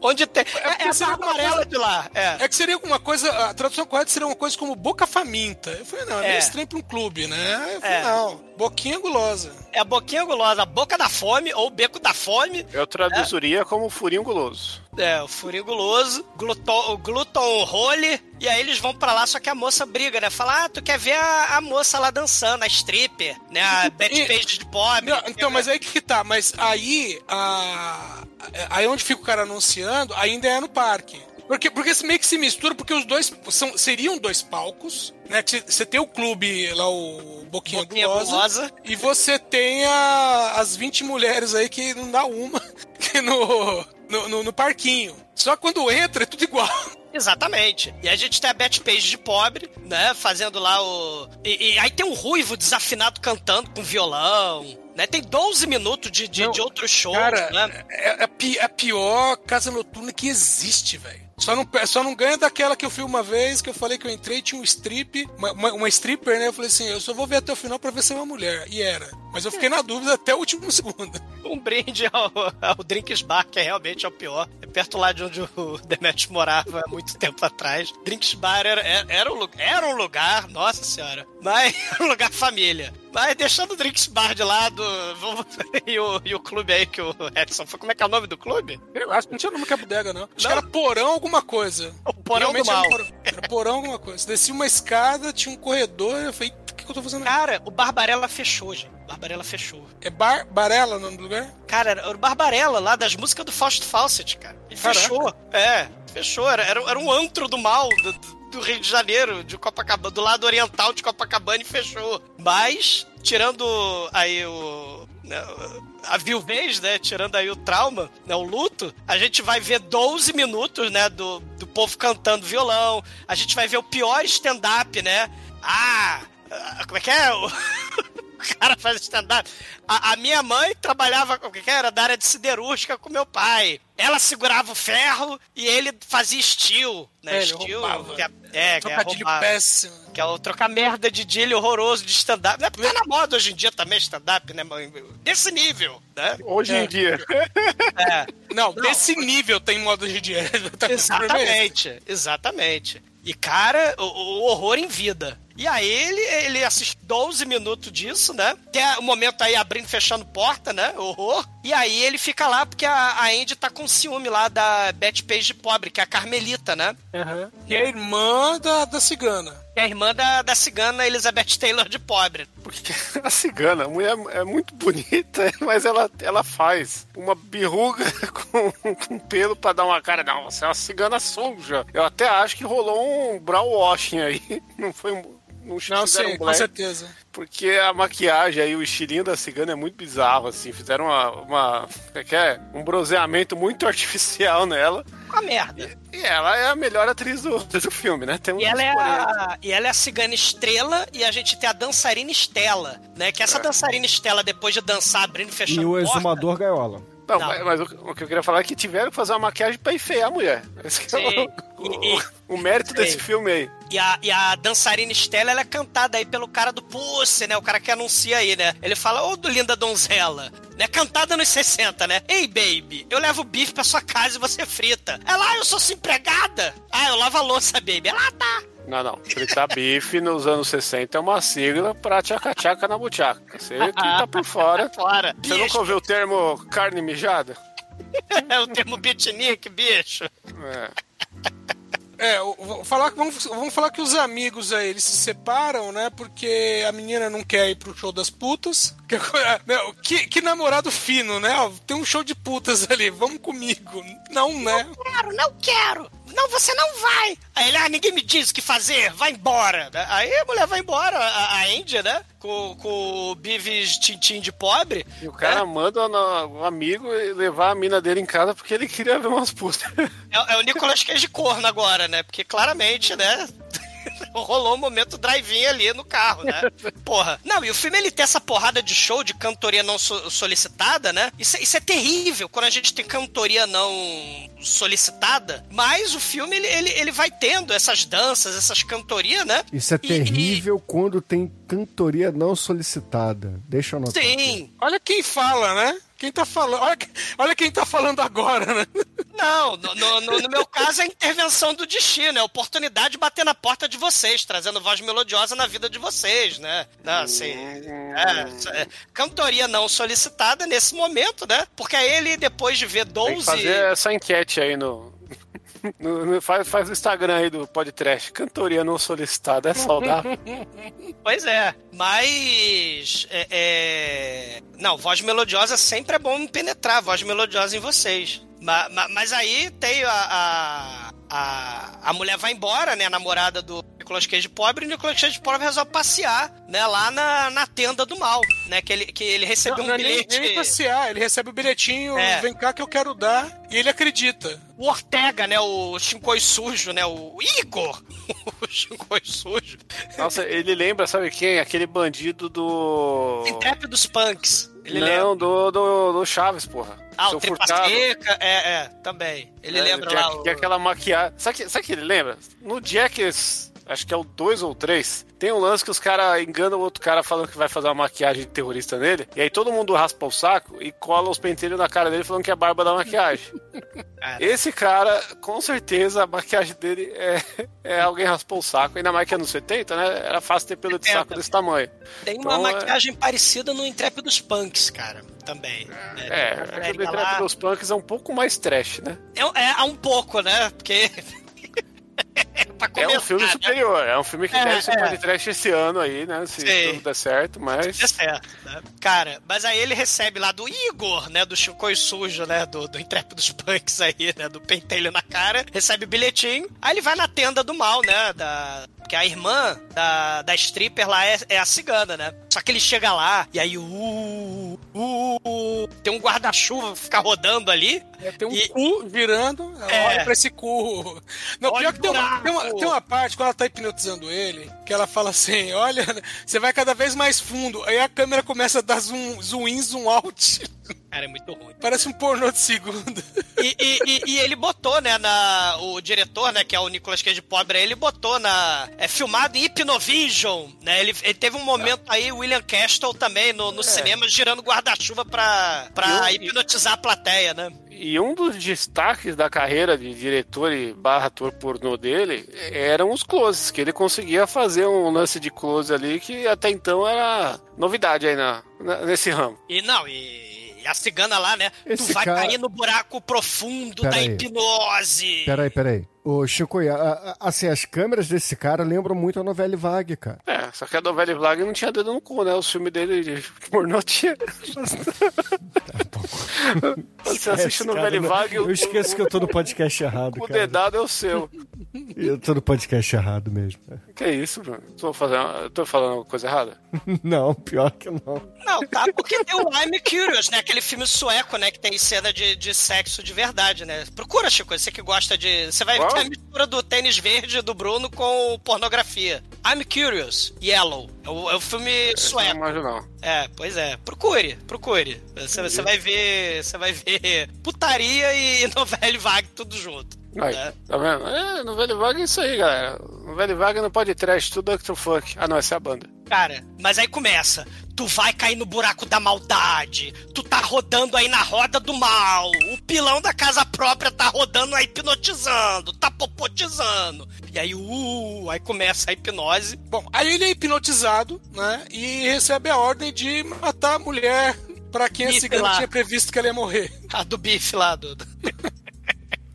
Speaker 1: Onde tem. É, é,
Speaker 6: porque
Speaker 1: a
Speaker 6: seria alguma
Speaker 1: Barbarella
Speaker 6: coisa-
Speaker 1: de lá. É.
Speaker 6: É que seria alguma coisa, a tradução correta seria uma coisa como boca faminta. Eu falei, não, é meio
Speaker 1: É.
Speaker 6: estranho pra um clube, né? Eu falei,
Speaker 1: É.
Speaker 6: não, boquinha gulosa.
Speaker 1: É a boquinha gulosa, a boca da fome ou o beco da fome.
Speaker 4: Eu traduziria como furinho guloso.
Speaker 1: É, o furinho guloso, gluton, o gluton role. E aí eles vão pra lá, só que a moça briga, né? Fala, ah, tu quer ver a, a moça lá dançando, a stripper, né? A *laughs* Betty Page de pobre.
Speaker 6: Não, então, mas aí que tá, mas aí, a, aí onde fica o cara anunciando, ainda é no parque. Porque, porque meio que se mistura, porque os dois são, seriam dois palcos, né? que Você tem o clube lá, o Boquinha,
Speaker 1: Boquinha
Speaker 6: Gulosa, e você tem a- as 20 mulheres aí que não dá uma *laughs* que no, no, no- no parquinho. Só que quando entra é tudo igual.
Speaker 1: Exatamente. E a gente tem a Betty Page de pobre, né? Fazendo lá o. E, e aí tem um ruivo desafinado cantando com violão. Né? Tem 12 minutos de, de,
Speaker 6: Não,
Speaker 1: de outros shows,
Speaker 6: Cara,
Speaker 1: né?
Speaker 6: é, é pi- é a pior casa noturna que existe, velho. Só não, só não ganha daquela que eu fui uma vez, que eu falei que eu entrei e tinha um strip, uma, uma, uma stripper, né? Eu falei assim, eu só vou ver até o final pra ver se é uma mulher. E era. Mas eu fiquei na dúvida até o último *laughs* segundo.
Speaker 1: Um brinde ao, ao Drinks Bar, que é realmente é o pior. É perto lá de onde o *laughs* Demet morava há muito tempo atrás. Drinks Bar era, era, era um, era um lugar, nossa senhora, mas era *laughs* um lugar família. Mas deixando o Drinks Bar de lado, vamos, e, o, e o clube aí que o Edson foi. Como é que é o nome do clube?
Speaker 6: Eu acho que não tinha nome que é bodega, não. Acho
Speaker 1: Não.
Speaker 6: que era porão alguma coisa.
Speaker 1: O Porão do
Speaker 6: Realmente era
Speaker 1: Mal.
Speaker 6: porão- Era porão alguma coisa. Desci uma escada, tinha um corredor, eu falei, o que, que eu tô fazendo aqui?
Speaker 1: Cara, o Barbarella fechou, gente. Barbarella fechou.
Speaker 6: É Bar Barela o nome do lugar?
Speaker 1: Cara, era o Barbarella lá das músicas do Fausto Fawcett, cara. E
Speaker 6: Caraca.
Speaker 1: fechou. É, fechou. Era, era, era um antro do mal do, do Rio de Janeiro, de Copacabana, do lado oriental de Copacabana e fechou. Mas, tirando aí o. né, a viuvez, né? Tirando aí o trauma, né, o luto, a gente vai ver 12 minutos, né, do, do povo cantando violão. A gente vai ver o pior stand-up, né? Ah! ah, Como é que é? *laughs* O, cara faz stand-up. A, a minha mãe trabalhava, o que era? Da área de siderúrgica com meu pai. Ela segurava o ferro e ele fazia steel, né?
Speaker 6: É,
Speaker 1: steel,
Speaker 6: roubava.
Speaker 1: que é, é, que é
Speaker 6: Trocadilho péssimo.
Speaker 1: que é o trocar merda de dilho horroroso de stand-up. Né? Tá na moda hoje em dia também stand-up, né? mãe? Desse nível, né?
Speaker 4: Hoje em dia.
Speaker 1: É,
Speaker 6: Não, desse nível tem modo de dinheiro. *laughs* Tá com problema esse.
Speaker 1: exatamente, exatamente. E, cara, o, o horror em vida. E aí ele, ele assiste 12 minutos disso, né? Tem o momento aí abrindo e fechando porta, né? Horror. E aí ele fica lá porque a, a Andy tá com ciúme lá da Betty Page pobre, que é a Carmelita, né?
Speaker 6: E a irmã da, da cigana.
Speaker 1: Que é a irmã da, da cigana Elizabeth Taylor de pobre.
Speaker 4: Porque a cigana, a mulher é muito bonita, *laughs* mas ela, ela faz uma birruga *laughs* com, com pelo pra dar uma cara. Não, você é uma cigana suja. Eu até acho que rolou um brow washing aí. *laughs* Não foi um. Não, fizeram
Speaker 6: sim, com
Speaker 4: black,
Speaker 6: certeza.
Speaker 4: Porque a maquiagem aí, o estilinho da cigana é muito bizarro, assim. Fizeram uma. uma é que é? Um bronzeamento muito *laughs* artificial nela.
Speaker 1: Uma merda.
Speaker 4: E ela é a melhor atriz do, do filme, né? Tem
Speaker 1: E
Speaker 4: uns
Speaker 1: ela, é a, e ela é a cigana estrela e a gente tem a dançarina Estela, né? Que essa dançarina Estela, depois de dançar, abrindo e fechando
Speaker 2: E o
Speaker 1: porta,
Speaker 2: exumador gaiola.
Speaker 4: Não,
Speaker 1: Não.
Speaker 4: mas, mas o, o que eu queria falar é que tiveram que fazer uma maquiagem pra enfeiar a mulher. *laughs* Esse que é O, o mérito desse filme aí.
Speaker 1: E a, e a dançarina Estela, ela é cantada aí pelo cara do Pussy, né? O cara que anuncia aí, né? Ele fala, ô do linda donzela, né? Cantada nos 60, né? Ei, baby, eu levo bife pra sua casa e você frita. Ela, ah, eu sou sua empregada. Ah, eu lavo a louça, baby. Ela, ah, tá.
Speaker 4: Não, não. Fritar bife nos anos 60 é uma sigla pra tchaca-tchaca na buchaca. Você que *laughs* tá por fora.
Speaker 1: Fora.
Speaker 4: Você
Speaker 1: Bicho,
Speaker 4: nunca ouviu o termo carne mijada? *laughs*
Speaker 1: é o termo beatnik, bicho.
Speaker 4: É.
Speaker 6: É, falar, vamos, vamos falar que os amigos aí, eles se separam, né? Porque a menina não quer ir pro show das putas. *laughs* Que, né, que, que namorado fino, né? Tem um show de putas ali, vamos comigo. Não, né?
Speaker 1: quero, não quero. Não, você não vai. Aí ele, ah, ninguém me diz o que fazer, vai embora. Aí a mulher vai embora, a, a Índia, né? Com, com o Bivis Tintim de pobre.
Speaker 4: E o cara manda no- o amigo levar a mina dele em casa porque ele queria ver umas putas.
Speaker 1: É, é o Nicolas Cage corno agora, né? Porque claramente, né? *laughs* Rolou um momento drive-in ali no carro, né? *laughs* Porra. Não, e o filme ele tem essa porrada de show de cantoria não so- solicitada, né? Isso, é- isso é terrível quando a gente tem cantoria não solicitada. Mas o filme ele, ele, ele vai tendo essas danças, essas cantorias, né?
Speaker 2: Isso é
Speaker 1: E-
Speaker 2: terrível quando tem cantoria não solicitada. Deixa eu
Speaker 1: e-
Speaker 2: anotar. aqui.
Speaker 1: Sim.
Speaker 6: Olha quem fala, né? Quem tá falando? Olha, olha quem tá falando agora, né?
Speaker 1: Não, no, no- no- no meu caso é a intervenção do destino, é a oportunidade de bater na porta de vocês, trazendo voz melodiosa na vida de vocês, né? Não, assim, é, é, cantoria não solicitada nesse momento, né? Porque aí ele, depois de ver
Speaker 4: Tem
Speaker 1: 12...
Speaker 4: que fazer essa enquete aí no. Faz, faz o Instagram aí do podcast. Cantoria não solicitada é saudável. *laughs*
Speaker 1: Pois é, mas. É, é, Não, voz melodiosa sempre é bom penetrar voz melodiosa em vocês. Ma- ma- Mas, aí tem a, a, a. a mulher vai embora, né? A namorada do Nicolas Cage pobre, e o Nicolas Cage pobre resolve passear, né? Lá na, na tenda do mal, né? Que ele, que ele recebeu
Speaker 6: Não,
Speaker 1: um
Speaker 6: não é nem,
Speaker 1: bilhete.
Speaker 6: nem passear, ele recebe o bilhetinho,
Speaker 1: É.
Speaker 6: vem cá que eu quero dar, e ele acredita.
Speaker 1: O Ortega, né? O Shinkoi sujo, né? O Igor! *laughs* o Shinkoi sujo.
Speaker 4: Nossa, ele lembra, sabe quem? Aquele bandido do.
Speaker 1: Intrépidos Punks. Ele
Speaker 4: não,
Speaker 1: lembra.
Speaker 4: do, do, do Chaves, porra.
Speaker 1: Ah,
Speaker 4: Seu
Speaker 1: o Tripa
Speaker 4: Furtado.
Speaker 1: Seca, é, é, também. Ele
Speaker 4: É,
Speaker 1: lembra
Speaker 4: que,
Speaker 1: lá.
Speaker 4: Que é
Speaker 1: o-
Speaker 4: aquela maquiagem. Sabe que, sabe que ele lembra? No Jackass, acho que é o 2 ou 3, tem um lance que os caras enganam o outro cara falando que vai fazer uma maquiagem de terrorista nele. E aí todo mundo raspa o saco e cola os pentelhos na cara dele falando que é a barba da maquiagem. Esse cara, com certeza, a maquiagem dele é, é alguém raspou o saco. Ainda mais que anos 70, né? Era fácil ter pelo de
Speaker 1: 70.
Speaker 4: saco desse tamanho.
Speaker 1: Tem uma
Speaker 4: Então, é-
Speaker 1: maquiagem parecida no Intrépidos Punks, cara. Também.
Speaker 4: É,
Speaker 1: Então,
Speaker 4: aquele
Speaker 1: pega lá.
Speaker 4: Trap dos Punks é um pouco mais trash, né?
Speaker 1: É, é, há um pouco, né? Porque. Pra *laughs*
Speaker 4: É um filme
Speaker 1: né?
Speaker 4: superior, é um filme que
Speaker 1: É,
Speaker 4: deve ser
Speaker 1: é.
Speaker 4: podcast esse ano aí, né? Se
Speaker 1: Sim.
Speaker 4: tudo der certo, mas.
Speaker 1: É certo, né? Cara, mas aí ele recebe lá do Igor, né? Do Chicoio Sujo, né? Do, do Intrépidos Punks aí, né? Do pentelho na cara. Recebe o bilhetinho. Aí ele vai na tenda do mal, né? Da... Porque a irmã da, da stripper lá é, é a cigana, né? Só que ele chega lá e aí, uh, uh, tem um guarda-chuva fica rodando ali.
Speaker 6: É, tem um
Speaker 1: E-
Speaker 6: cu virando, ela
Speaker 1: É.
Speaker 6: olha pra esse cu. Não,
Speaker 1: Olha
Speaker 6: pior que tem uma, tem, uma, tem uma parte, quando ela tá hipnotizando ele, que ela fala assim: olha, você vai cada vez mais fundo. Aí a câmera começa a dar zoom, zoom in, zoom out.
Speaker 1: Cara, é muito ruim.
Speaker 6: Parece um pornô de segundo.
Speaker 1: E, e- e- e ele botou, né, na, o diretor, né, que é o Nicolas Cage pobre, ele botou na. É filmado em Hypnovision, né? Ele, ele teve um momento aí, William Castle também, no, no cinema, girando guarda-chuva pra, pra
Speaker 4: E o-
Speaker 1: hipnotizar a plateia, né?
Speaker 4: E um dos destaques da carreira de diretor e barra ator pornô dele eram os closes, que ele conseguia fazer um lance de close ali que até então era novidade aí na, na- nesse ramo.
Speaker 1: E não, e. e a cigana lá, né?
Speaker 2: Esse
Speaker 1: tu vai
Speaker 2: cara-
Speaker 1: cair no buraco profundo da
Speaker 2: Peraí.
Speaker 1: hipnose.
Speaker 2: Peraí, peraí. Ô, Chico, a- a- assim, as câmeras desse cara lembram muito a novela Vague, cara.
Speaker 4: É, só que a novela Vlag não tinha dedo no cu, né? Os filmes dele de pornô tinha. Quando *laughs* você assiste
Speaker 2: Esse
Speaker 4: novela
Speaker 2: cara,
Speaker 4: Vlag,
Speaker 2: Eu esqueço que eu tô no podcast errado,
Speaker 4: o
Speaker 2: cara.
Speaker 4: dedado é o seu.
Speaker 2: Eu tô no podcast errado mesmo.
Speaker 4: Que isso, Bruno? Tô, fazendo, tô falando coisa errada? *laughs*
Speaker 2: Não, pior que não.
Speaker 1: Não, tá, porque tem o I'm Curious, né? Aquele filme sueco, né? Que tem cena de, de sexo de verdade, né? Procura, Chico, você que gosta de. Você vai
Speaker 4: Qual?
Speaker 1: Ver a mistura do tênis verde do Bruno com pornografia. I'm Curious, Yellow. É o, é o filme
Speaker 4: Esse
Speaker 1: sueco.
Speaker 4: não.
Speaker 1: É, pois é. Procure, procure. Você, você vai ver. Você vai ver putaria e *laughs* novela vague tudo junto.
Speaker 4: Aí,
Speaker 1: né?
Speaker 4: tá vendo? É, novela Vaga é isso aí, galera. Novela Vaga não pode trash, tudo Doctor Funk. Ah, não, essa é a banda.
Speaker 1: Cara, mas aí começa. Tu vai cair no buraco da maldade. Tu tá rodando aí na roda do mal. O pilão da casa própria tá rodando aí hipnotizando. Tá popotizando. E aí, uh, aí começa a hipnose.
Speaker 6: Bom, aí ele é hipnotizado, né? E recebe a ordem de matar a mulher pra quem a
Speaker 1: Bife
Speaker 6: cigana
Speaker 1: lá.
Speaker 6: tinha previsto que ela ia morrer. *laughs*
Speaker 1: A do bife lá, do. do- *laughs*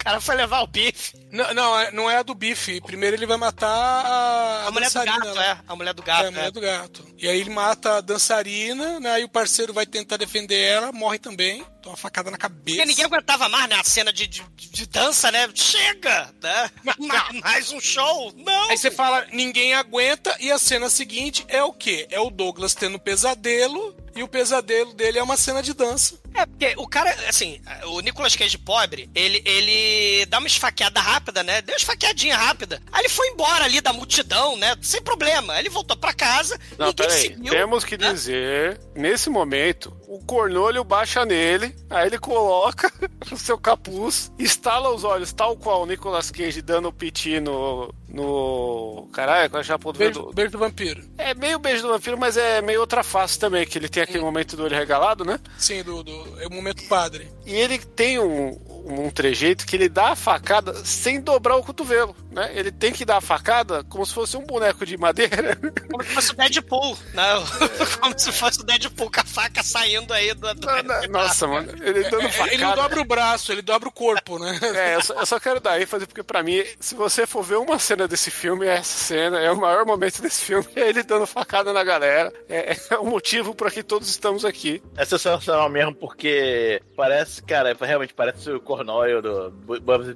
Speaker 1: cara foi levar o bife.
Speaker 6: Não, não, é- não é a do bife. Primeiro ele vai matar a,
Speaker 1: A mulher do gato,
Speaker 6: lá.
Speaker 1: é. A mulher do
Speaker 6: É,
Speaker 1: gato.
Speaker 6: a mulher
Speaker 1: é.
Speaker 6: do gato. E aí ele mata a dançarina, né? Aí o parceiro vai tentar defender ela, morre também. Toma uma facada na cabeça.
Speaker 1: Porque ninguém aguentava mais, né? A cena de, de, de dança, né? Chega! Né? Ma- *laughs* Mais um show? Não!
Speaker 6: Aí você fala, ninguém aguenta, e a cena seguinte é o quê? É o Douglas tendo pesadelo, e o pesadelo dele é uma cena de dança.
Speaker 1: É, porque o cara, assim, o Nicolas Cage pobre, ele, ele dá uma esfaqueada rápida, né? Deu uma esfaqueadinha rápida. Aí ele foi embora ali da multidão, né? Sem problema. Aí ele voltou pra casa,
Speaker 4: Não,
Speaker 1: ninguém
Speaker 4: peraí.
Speaker 1: seguiu.
Speaker 4: Temos que
Speaker 1: né?
Speaker 4: dizer, nesse momento, o cornolho baixa nele, aí ele coloca *laughs* o seu capuz, estala os olhos, tal qual o Nicolas Cage dando o piti no. no. Caralho, com a chapa do
Speaker 6: Beijo, beijo do vampiro.
Speaker 4: É meio beijo do vampiro, mas é meio outra face também, que ele tem aquele momento do olho regalado, né?
Speaker 6: Sim, do, do, é o momento padre.
Speaker 4: E ele tem um, um trejeito que ele dá a facada sem dobrar o cotovelo, né? Ele tem que dar a facada como se fosse um boneco de madeira. *laughs*
Speaker 1: Como se fosse o Deadpool, né? *laughs* Como se fosse o Deadpool com a faca saindo aí do. do...
Speaker 4: Nossa, mano, ele dando facada.
Speaker 6: Ele não dobra o braço, ele dobra o corpo, né?
Speaker 4: É, eu só, eu só quero dar ênfase porque pra mim, se você for ver uma cena desse filme, é essa cena, é o maior momento desse filme, é ele dando facada na galera. É, é o motivo pra que todos estamos aqui.
Speaker 3: É sensacional mesmo, porque parece, cara, realmente parece o Cornóio do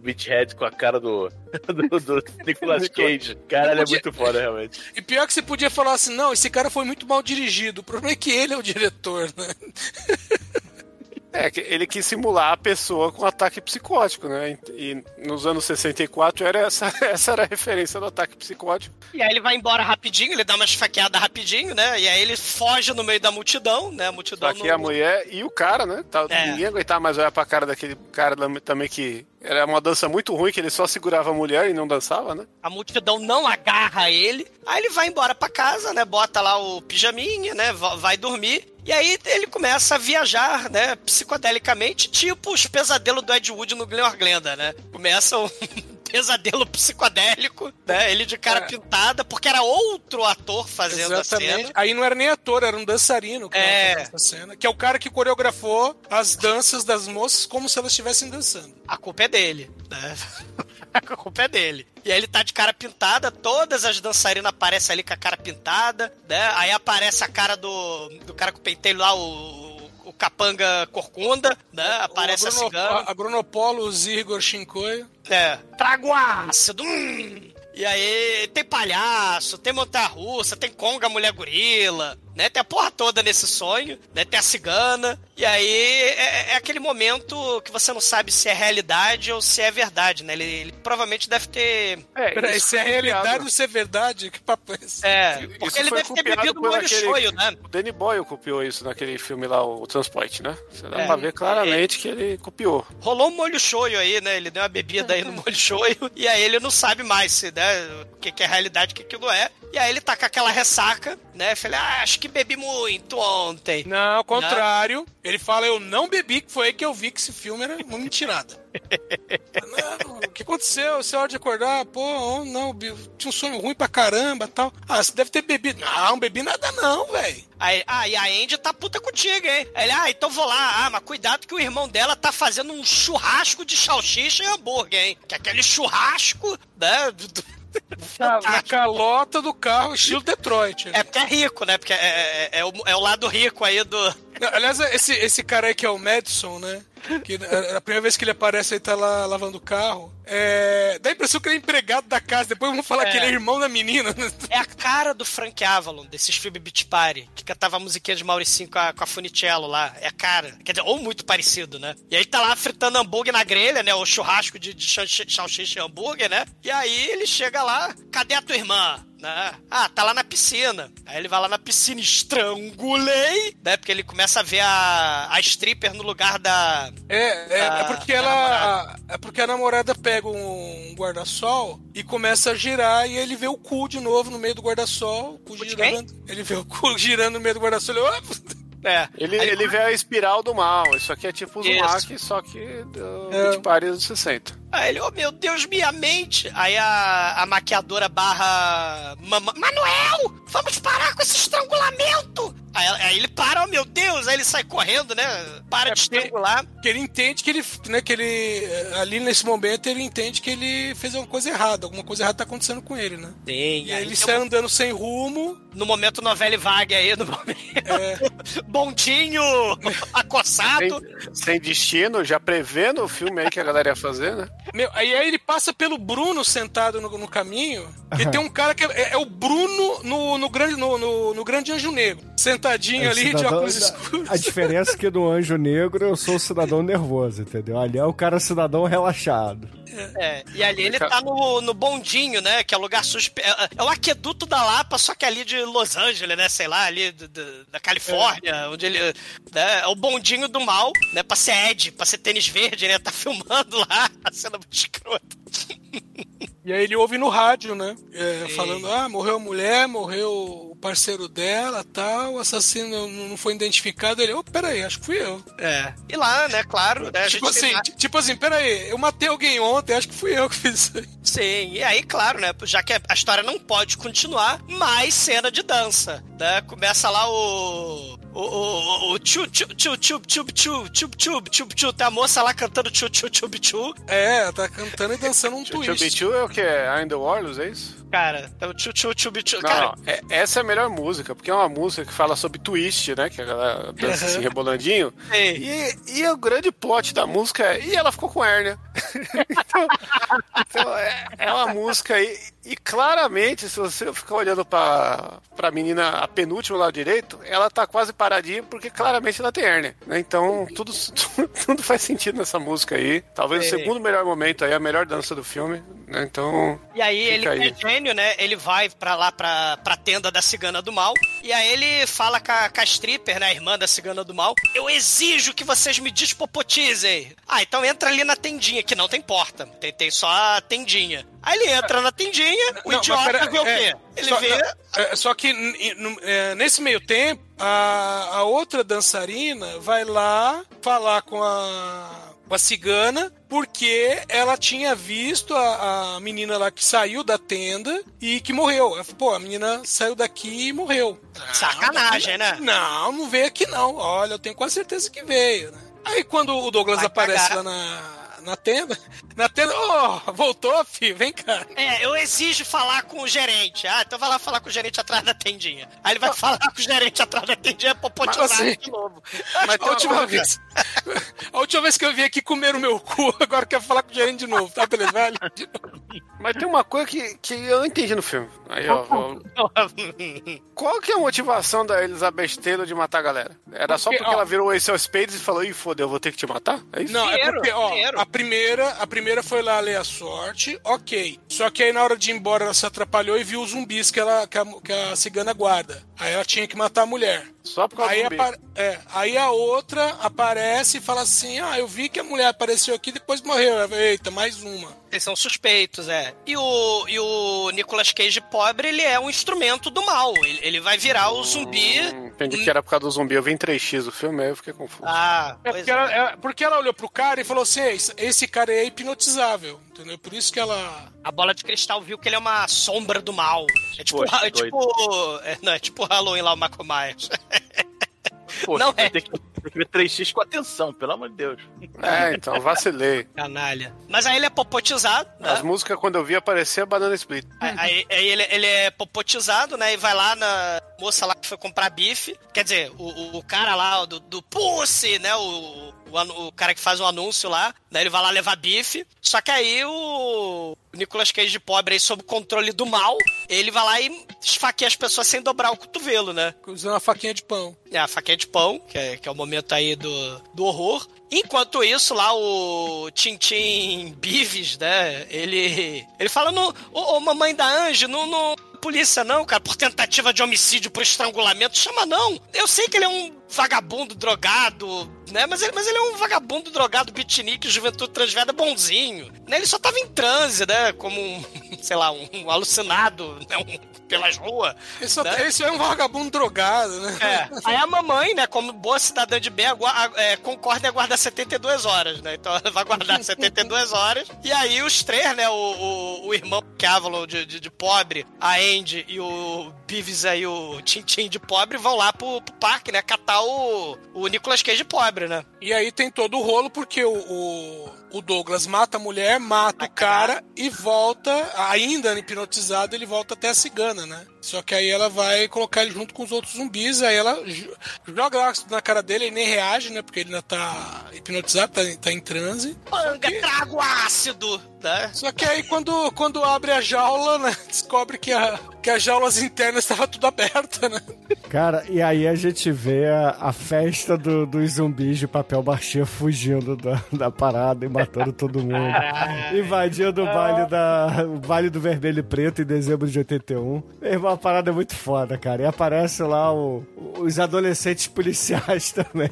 Speaker 3: Beachhead com a cara do, *laughs* do, do Nicolas Cage. Cara, ele é muito foda, realmente.
Speaker 6: E pior que você podia falar assim, não, esse cara foi muito mal dirigido. O problema é que ele é o diretor, né? *laughs*
Speaker 4: É, ele quis simular a pessoa com ataque psicótico, né? E, nos anos 64 era essa, *laughs* essa era a referência do ataque psicótico.
Speaker 1: E aí ele vai embora rapidinho, ele dá uma esfaqueada rapidinho, né? E aí ele foge no meio da multidão, né? A multidão
Speaker 4: que
Speaker 1: não-
Speaker 4: a mulher e o cara, né? Tá,
Speaker 1: É.
Speaker 4: Ninguém aguentava mais olhar pra cara daquele cara tam- também que era uma dança muito ruim, que ele só segurava a mulher e não dançava, né?
Speaker 1: A multidão não agarra ele. Aí ele vai embora pra casa, né? Bota lá o pijaminha, né? va- Vai dormir. E aí ele começa a viajar, né? Psicodelicamente, tipo os pesadelos do Ed Wood no Glenn Glenda, né? Começa um *laughs* pesadelo psicodélico, né? Ele de cara pintada, porque era outro ator fazendo a cena.
Speaker 6: Exatamente. Aí não era nem ator, era um dançarino que
Speaker 1: É.
Speaker 6: essa cena. Que é o cara que coreografou as danças das moças como se elas estivessem dançando.
Speaker 1: A culpa é dele, né? A culpa é dele. E aí ele tá de cara pintada, todas as dançarinas aparecem ali com a cara pintada, né? Aí aparece a cara do, do cara com o pentelho lá, o, o capanga corcunda, né? Aparece
Speaker 6: o
Speaker 1: a cigana.
Speaker 6: a- Agronopolo, o Zigor Shinkoio.
Speaker 1: É, trago ácido. hum. E aí tem palhaço, tem montanha-russa, tem conga mulher gorila, né? Tem a porra toda nesse sonho, né? Tem a cigana. E aí é, é aquele momento que você não sabe se é realidade ou se é verdade, né? Ele, ele provavelmente deve ter...
Speaker 4: É,
Speaker 6: Peraí,
Speaker 4: isso
Speaker 6: se é realidade
Speaker 4: copiado.
Speaker 6: ou se é verdade? Que papo é esse?
Speaker 1: É,
Speaker 4: Isso
Speaker 1: porque ele
Speaker 4: foi
Speaker 1: deve ter bebido
Speaker 4: por
Speaker 1: molho
Speaker 4: aquele-
Speaker 1: shoyu, né?
Speaker 4: O Danny Boyle copiou isso naquele filme lá, o Transporte, né? Você dá
Speaker 1: É.
Speaker 4: pra ver claramente que ele copiou.
Speaker 1: Rolou um molho shoyu aí, né? Ele deu uma bebida aí no molho shoyu *laughs* e aí ele não sabe mais se, né, o que, que é realidade, o que aquilo é. E aí ele tá com aquela ressaca, né? Falei, ah, acho que bebi muito ontem.
Speaker 6: Não, ao contrário. Ele fala, eu não bebi, que foi aí que eu vi que esse filme era uma mentirada. *laughs* não, o que aconteceu? Você hora de acordar? Pô, não, tinha um sonho ruim pra caramba tal. Ah, você deve ter bebido. Não, bebi nada não, velho.
Speaker 1: Aí, ah, e a Andy tá puta contigo, hein? Aí Ele, ah, então vou lá. Ah, mas cuidado que o irmão dela tá fazendo um churrasco de salsicha e hambúrguer, hein? Que é aquele churrasco, né?
Speaker 6: Na calota do carro, estilo Detroit. né?
Speaker 1: É porque é rico, né? Porque é, é, é o, é o lado rico aí do.
Speaker 6: Não, Aliás, esse, esse cara aí que é o Madison, né? Que a, a primeira vez que ele aparece, ele tá lá lavando o carro. É, dá a impressão que ele é empregado da casa. Depois vão falar
Speaker 1: É.
Speaker 6: que ele é irmão da menina.
Speaker 1: É a cara do Frank Avalon, desses filmes Beach Party, que cantava a musiquinha de Mauricinho com a, com a Funicello lá. É a cara. Quer dizer, ou muito parecido, né? E aí tá lá fritando hambúrguer na grelha, né? O churrasco de, de salsicha e hambúrguer, né? E aí ele chega lá, cadê a tua irmã? Né? Ah, tá lá na piscina. Aí ele vai lá na piscina, estrangulei, né? Porque ele começa a ver a, a stripper no lugar da.
Speaker 6: É, é,
Speaker 1: Da-
Speaker 6: é porque ela. É porque a namorada pega um guarda-sol e começa a girar e ele vê o cu de novo no meio do guarda-sol. O cu
Speaker 1: de
Speaker 6: girando. Ele vê o cu *laughs* girando no meio do guarda-sol. Ele, "Opa!"
Speaker 1: É.
Speaker 4: Ele, ele vê a espiral do mal. Isso aqui é tipo o
Speaker 1: Isso.
Speaker 4: Zumak, só que do
Speaker 6: É.
Speaker 4: é. Paris dos 60.
Speaker 1: Aí ele, oh meu Deus, minha mente. Aí a, a maquiadora barra. Mama, Manuel, vamos parar com esse estrangulamento. Aí, aí ele para, oh meu Deus. Aí ele sai correndo, né? Para
Speaker 6: É
Speaker 1: de estrangular.
Speaker 6: Que ele entende que ele, né, que ele. Ali nesse momento ele entende que ele fez alguma coisa errada. Alguma coisa errada tá acontecendo com ele, né?
Speaker 1: Sim,
Speaker 6: E aí ele sai andando sem rumo.
Speaker 1: No momento novela e vaga aí, no momento.
Speaker 6: É, *laughs*
Speaker 1: Bondinho *laughs* acossado.
Speaker 4: Sem, sem destino, já prevendo o filme aí que a galera ia fazer, né?
Speaker 6: Meu, aí, aí ele passa pelo Bruno sentado no, no caminho. Que tem um cara que é, é o Bruno no, no, grande, no, no, no Grande Anjo Negro. Sentadinho ali, de
Speaker 2: Cidadão-
Speaker 6: óculos escuros.
Speaker 2: A diferença é que no Anjo Negro eu sou o cidadão nervoso, entendeu? Ali é o cara cidadão relaxado.
Speaker 1: É, e ali ele tá no, no bondinho, né? Que é o lugar suspe... É, é o aqueduto da Lapa, só que ali de Los Angeles, né? Sei lá, ali do- do- da Califórnia, onde ele. né, é o bondinho do mal, né? Pra ser Ed, pra ser tênis verde, né? Tá filmando lá, tá *laughs* sendo muito escroto.
Speaker 6: E aí ele ouve no rádio, né? É, falando, ah, morreu a mulher, morreu o parceiro dela, tal, o assassino não foi identificado. Ele, oh, peraí, acho que fui eu.
Speaker 1: É. E lá, né? Claro, né? a
Speaker 6: tipo assim,
Speaker 1: lá-
Speaker 6: tipo assim, peraí, eu matei alguém ontem, acho que fui eu que fiz isso aí. *laughs*
Speaker 1: Sim, e aí, claro, né? Já que a história não pode continuar, mais cena de dança, né? Começa lá o. O, o, o tchu tchu tchu tchu tchu tchu tchu tchu tchu tchu Tem a moça lá cantando tchu tchu tchu tchu
Speaker 6: É, tá cantando e dançando um twist.
Speaker 4: Bichu é o que? I'm the Warlords, é isso?
Speaker 1: Cara, é o tchu tchu tchu tchu
Speaker 4: Não,
Speaker 1: Cara,
Speaker 4: não, é- essa é a melhor música, porque é uma música que fala sobre twist, né? Que aquela dança assim, rebolandinho. E, e o grande plot da música é. E ela ficou com hérnia. *laughs* então, então, é, é uma música aí. E claramente, se você ficar olhando pra, pra menina, a penúltima lá direito, ela tá quase paradinha, porque claramente ela tem hérnia. né? Então, tudo, *laughs* tudo faz sentido nessa música aí. Talvez o segundo melhor momento aí, a melhor dança do filme. né? Então.
Speaker 1: E aí ele
Speaker 4: aí.
Speaker 1: é gênio, né? Ele vai pra lá, pra, pra tenda da cigana do mal. E aí ele fala com a, com a stripper, né? A irmã da cigana do mal. Eu exijo que vocês me despopotizem. Ah, então entra ali na tendinha, que não tem porta. Tem, tem só a tendinha. Aí ele entra na tendinha, o
Speaker 6: Não,
Speaker 1: idiota
Speaker 6: pera-
Speaker 1: vê o
Speaker 6: é,
Speaker 1: quê? Ele
Speaker 6: só,
Speaker 1: vê.
Speaker 6: não, é, só que é, nesse meio tempo, a, a outra dançarina vai lá falar com a, com a cigana porque ela tinha visto a, a menina lá que saiu da tenda e que morreu. Ela falou, pô, a menina saiu daqui e morreu.
Speaker 1: Sacanagem, né?
Speaker 6: Não, não veio aqui não. Olha, eu tenho quase certeza que veio. Né? Aí quando o Douglas
Speaker 1: Vai
Speaker 6: aparece
Speaker 1: cagar.
Speaker 6: lá na, na tenda, na tenda, oh, voltou, filho, vem cá.
Speaker 1: É, eu exijo falar com o gerente. Ah, então vai lá falar com o gerente atrás da tendinha. Aí ele vai falar com o gerente atrás da tendinha, popotizar
Speaker 6: Mas assim-
Speaker 1: de novo.
Speaker 4: Mas
Speaker 6: A última, vez, a última vez que eu vim aqui comer o meu cu, agora eu quero falar com o gerente de novo, tá? Novo.
Speaker 4: Mas tem uma coisa que, que eu não entendi no filme. Aí, ó, ó, Qual que é a motivação da Elizabeth Taylor de matar a galera? Era só
Speaker 6: Porque, ó.
Speaker 4: ela virou of Spades e falou, ih, foda, eu vou ter que te matar? É isso?
Speaker 6: Não, é porque, ó, a primeira, a primeira foi lá ler a sorte, ok. Só que aí na hora de ir embora ela se atrapalhou e viu os zumbis que, ela, que, a, que a cigana guarda. Aí ela tinha que matar a mulher.
Speaker 4: Só por causa
Speaker 6: Aí,
Speaker 4: do
Speaker 6: apare- é, aí a outra aparece e fala assim: Ah, eu vi que a mulher apareceu aqui e depois morreu. Eita, mais uma.
Speaker 1: Eles são suspeitos, é. E o, e o Nicolas Cage pobre, ele é um instrumento do mal. Ele, ele vai virar o zumbi.
Speaker 4: Hum, entendi que era por causa do zumbi. Eu vi em 3x o filme, aí eu fiquei confuso.
Speaker 1: Ah,
Speaker 6: É
Speaker 1: pois
Speaker 6: porque, ela, é, porque ela olhou pro cara e falou assim: esse, cara é hipnotizável, entendeu? Por isso que ela.
Speaker 1: A bola de cristal viu que ele é uma sombra do mal. É tipo,
Speaker 3: Poxa,
Speaker 1: é tipo, é, não, é tipo Halloween lá, o Michael Myers.
Speaker 3: Poxa,
Speaker 1: Não
Speaker 3: vai
Speaker 1: é.
Speaker 3: ter que, tem que ver 3x com atenção, pelo amor de Deus.
Speaker 4: É, então, vacilei. *laughs*
Speaker 1: Canalha. Mas aí ele é popotizado, né?
Speaker 4: As músicas, quando eu vi, aparecia Banana Split.
Speaker 1: Aí, aí- aí ele, ele é popotizado, né? E vai lá na moça lá que foi comprar bife. Quer dizer, o, o- o cara lá do, do Pussy, né? O, o, o cara que faz o anúncio lá. Né? Ele vai lá levar bife. Só que aí o, Nicolas Cage de pobre aí, sob o controle do mal, ele vai lá e esfaqueia as pessoas sem dobrar o cotovelo, né?
Speaker 6: usando uma faquinha de pão.
Speaker 1: É, a faquinha de pão, que é, que é o momento aí do, do horror. Enquanto isso, lá o Tintin Bives, né? Ele. Ele fala no. Ô, ô, mamãe da não. não polícia não, cara, por tentativa de homicídio por estrangulamento, chama não. Eu sei que ele é um vagabundo drogado, né? Mas ele, mas ele é um vagabundo drogado, beatnik, juventude transveda bonzinho. Né? Ele só tava em transe, né? Como um, *laughs* sei lá, um, alucinado, né? Um- pelas ruas.
Speaker 6: Esse,
Speaker 1: Né?
Speaker 6: é um vagabundo drogado, né?
Speaker 1: É. *laughs* Aí a mamãe, né, como boa cidadã de bem, é, concorda em aguardar 72 horas, né? Então ela vai aguardar *laughs* 72 horas. E aí os três, né, o, o, o irmão Cavalon de, de, de pobre, a Andy e o Beavis aí, o Tintin de pobre, vão lá pro, pro parque, né, catar o, o Nicolas Cage de pobre, né?
Speaker 6: E aí tem todo o rolo, porque o, o, o Douglas mata a mulher, mata o cara e volta, ainda hipnotizado, ele volta até a cigana, né? Só que aí ela vai colocar ele junto com os outros zumbis, aí ela jo- joga ácido na cara dele, ele nem reage, né? Porque ele ainda tá hipnotizado, tá, tá em transe.
Speaker 1: Panga, trago ácido, né?
Speaker 6: Só que aí quando, quando abre a jaula, né? *laughs* Descobre que a, que as jaulas internas estavam tudo aberta, né?
Speaker 2: Cara, e aí a gente vê a, a festa do- dos zumbis de papel machê fugindo da, da parada e matando todo mundo. Invadindo o baile, da, o baile do vermelho e preto em dezembro de 81. Meu irmão, a parada muito foda, cara. E aparece lá o- os adolescentes policiais *laughs* também.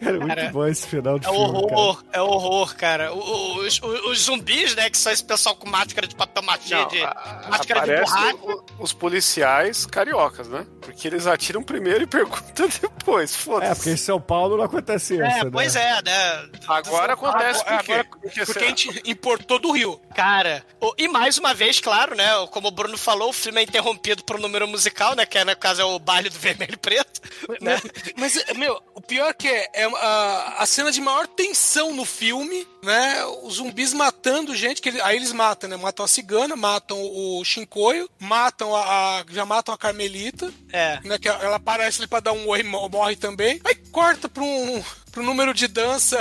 Speaker 2: Cara, é muito
Speaker 1: Cara,
Speaker 2: bom esse final de
Speaker 1: É
Speaker 2: filme, cara.
Speaker 1: horror, é horror, cara. Os, os- os zumbis, né, que são esse pessoal com máscara de papel machê,
Speaker 4: Não,
Speaker 1: de,
Speaker 4: a-
Speaker 1: máscara de
Speaker 4: aparece
Speaker 1: borracha.
Speaker 4: os policiais cariocas, né? Porque eles atiram primeiro e *laughs* perguntam depois.
Speaker 2: É,
Speaker 4: Foda-se.
Speaker 2: porque em São Paulo não acontece isso,
Speaker 1: É,
Speaker 2: né?
Speaker 1: pois é, né?
Speaker 4: Agora acontece por quê?
Speaker 6: Agora,
Speaker 4: Porque,
Speaker 6: porque
Speaker 4: sei
Speaker 6: a gente importou do Rio.
Speaker 1: Cara, o- e mais uma vez, claro, né? Como o Bruno falou, o filme é interrompido por um número musical, né? Que é, no caso é o baile do vermelho e preto. Né?
Speaker 6: Mas, meu, o pior que é, é a, a cena de maior tensão no filme, né? Os zumbis matando gente, que ele- aí eles matam, né? Matam a cigana, matam o Shinkoio, matam a, a- já matam a Carmelita,
Speaker 1: É.
Speaker 6: né? Que ela aparece ali pra dar um oi e mo- morre também. Aí corta pra um, um número de dança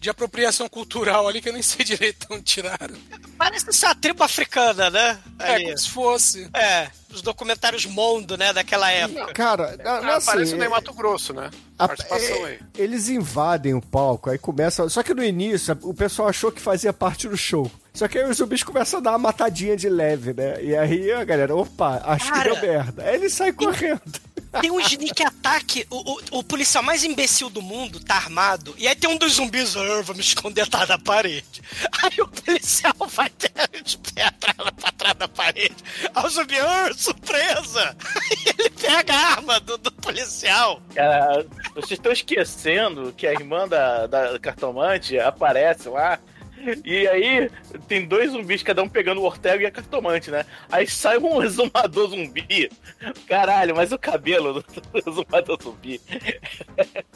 Speaker 6: de apropriação cultural ali, que eu nem sei direito onde tiraram.
Speaker 1: Parece ser uma tribo africana, né?
Speaker 6: É, como se fosse.
Speaker 1: É, os documentários Mondo, né, daquela época.
Speaker 2: Cara, não, não é
Speaker 4: Ah,
Speaker 2: assim,
Speaker 4: Aparece o
Speaker 2: é-
Speaker 4: Ney Mato Grosso, né?
Speaker 2: A-
Speaker 4: Participação
Speaker 2: é,
Speaker 4: aí.
Speaker 2: Eles invadem o palco, aí começa. Só que no início o pessoal achou que fazia parte do show. Só que aí os zumbis começam a dar uma matadinha de leve, né? E aí a galera, opa, acho
Speaker 1: Cara.
Speaker 2: que deu merda. Aí eles saem correndo.
Speaker 1: Tem um sneak attack, o, o, o policial mais imbecil do mundo tá armado, e aí tem um dos zumbis, vou me esconder atrás da parede. *laughs* Aí o policial vai ter de pé atrás, pra trás da parede. Aí o zumbi, ah, surpresa! Aí *laughs* ele pega a arma do, do policial.
Speaker 3: Cara, vocês estão esquecendo que a irmã da, da cartomante aparece lá. E aí tem dois zumbis, cada um pegando o Ortega e a cartomante, né? Aí sai um *laughs* exumador zumbi. Caralho, mas o cabelo do *laughs* exumador zumbi.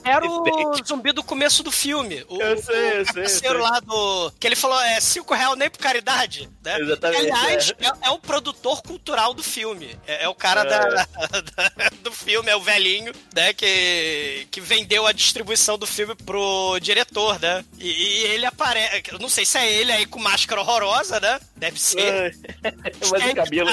Speaker 1: Era o zumbi do começo do filme. O,
Speaker 3: Eu sei, eu
Speaker 1: o
Speaker 3: sei, eu
Speaker 1: parceiro
Speaker 3: sei.
Speaker 1: lá do. Que ele falou, é cinco real nem por caridade. Né?
Speaker 3: Exatamente,
Speaker 1: Aliás, é. é o produtor cultural do filme. É, é o cara
Speaker 3: É.
Speaker 1: da, *laughs* da- do filme, é o velhinho, né? Que, que vendeu a distribuição do filme pro diretor, né? E, e ele aparece. Não sei se é ele aí com máscara horrorosa, né? Deve ser. *laughs*
Speaker 3: mas o cabelo.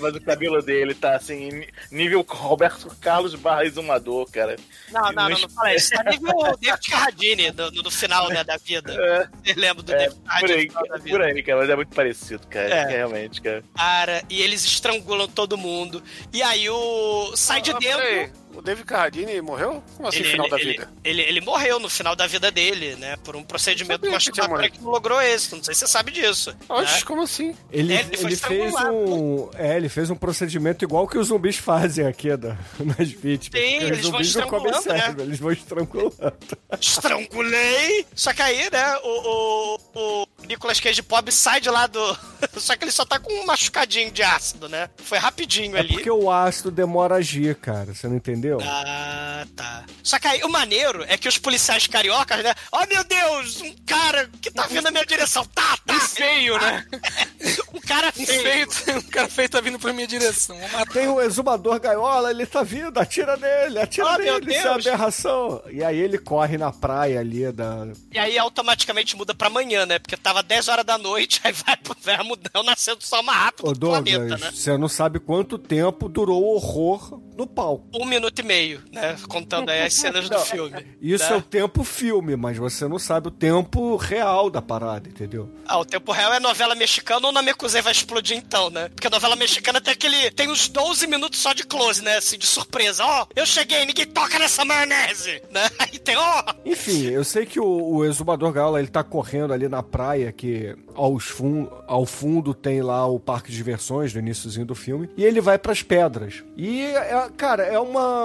Speaker 3: Mas o cabelo dele tá assim, nível Roberto Carlos barra exumador, cara.
Speaker 1: Não, não, não, não fala isso. Tá nível David Carradine no, final né, da vida.
Speaker 3: É,
Speaker 1: Você lembra do
Speaker 3: é,
Speaker 1: David
Speaker 3: por
Speaker 1: Carradine
Speaker 3: por aí, cara, mas é muito parecido, cara.
Speaker 1: É.
Speaker 3: Realmente, cara.
Speaker 1: Cara, e eles estrangulam todo mundo. E aí o. Sai de
Speaker 4: Ah,
Speaker 1: dentro.
Speaker 4: O David Carradine morreu? Como assim,
Speaker 1: Ele,
Speaker 4: final da
Speaker 1: ele-
Speaker 4: vida?
Speaker 1: Ele, ele morreu no final da vida dele, né? Por um procedimento
Speaker 4: que
Speaker 1: masturbatório que não logrou êxito. Não sei se você sabe disso.
Speaker 4: Oxe,
Speaker 1: né?
Speaker 4: como assim?
Speaker 2: Ele,
Speaker 1: É, ele
Speaker 2: ele fez um. É, ele fez um procedimento igual que os zumbis fazem aqui da, *laughs* nas vítimas.
Speaker 1: Sim,
Speaker 2: Porque
Speaker 1: eles
Speaker 2: os
Speaker 1: vão
Speaker 2: zumbis não comem
Speaker 1: estrangulando, né?
Speaker 2: eles vão estrangulando. *laughs*
Speaker 1: Estrangulei! Só que aí, né, o, o, o Nicolas Cage pobre sai de lá do. *laughs* Só que ele só tá com um machucadinho de ácido, né? Foi rapidinho
Speaker 2: É
Speaker 1: ali.
Speaker 2: porque o ácido demora a agir, cara. Você não entendeu?
Speaker 1: Ah, tá. Só que aí o maneiro é que os policiais cariocas, né? Oh meu Deus, um cara que tá vindo na minha direção. Tá, tá.
Speaker 6: Um feio, né? *laughs*
Speaker 1: Um cara
Speaker 6: Um
Speaker 1: feio.
Speaker 6: feio, *laughs* um cara feio tá vindo pra minha direção.
Speaker 2: Tem o exumador gaiola, ele tá vindo, atira nele, atira
Speaker 1: Oh,
Speaker 2: nele, isso é aberração. E aí ele corre na praia ali da.
Speaker 1: E aí automaticamente muda pra amanhã, né? Porque tava 10 horas da noite, *laughs* aí vai, vai mudar o nascer do sol mais rápido
Speaker 2: Ô
Speaker 1: do
Speaker 2: Douglas,
Speaker 1: planeta, né?
Speaker 2: você não sabe quanto tempo durou o horror no palco.
Speaker 1: Um minuto e meio, né? Contando aí as cenas do filme.
Speaker 2: Isso
Speaker 1: né?
Speaker 2: é o tempo filme, mas você não sabe o tempo real da parada, entendeu?
Speaker 1: Ah, o tempo real é novela mexicana ou na Mecuzê vai explodir então, né? Porque a novela mexicana tem aquele. Tem uns 12 minutos só de close, né? Assim, de surpresa. Ó, eu cheguei, ninguém toca nessa maionese, né? *laughs* Aí tem, ó.
Speaker 2: Enfim, eu sei que o, o exumador gaiola ele tá correndo ali na praia, que aos fun ao fundo tem lá o parque de diversões no iníciozinho do filme, e ele vai pras pedras. E, é, cara, é uma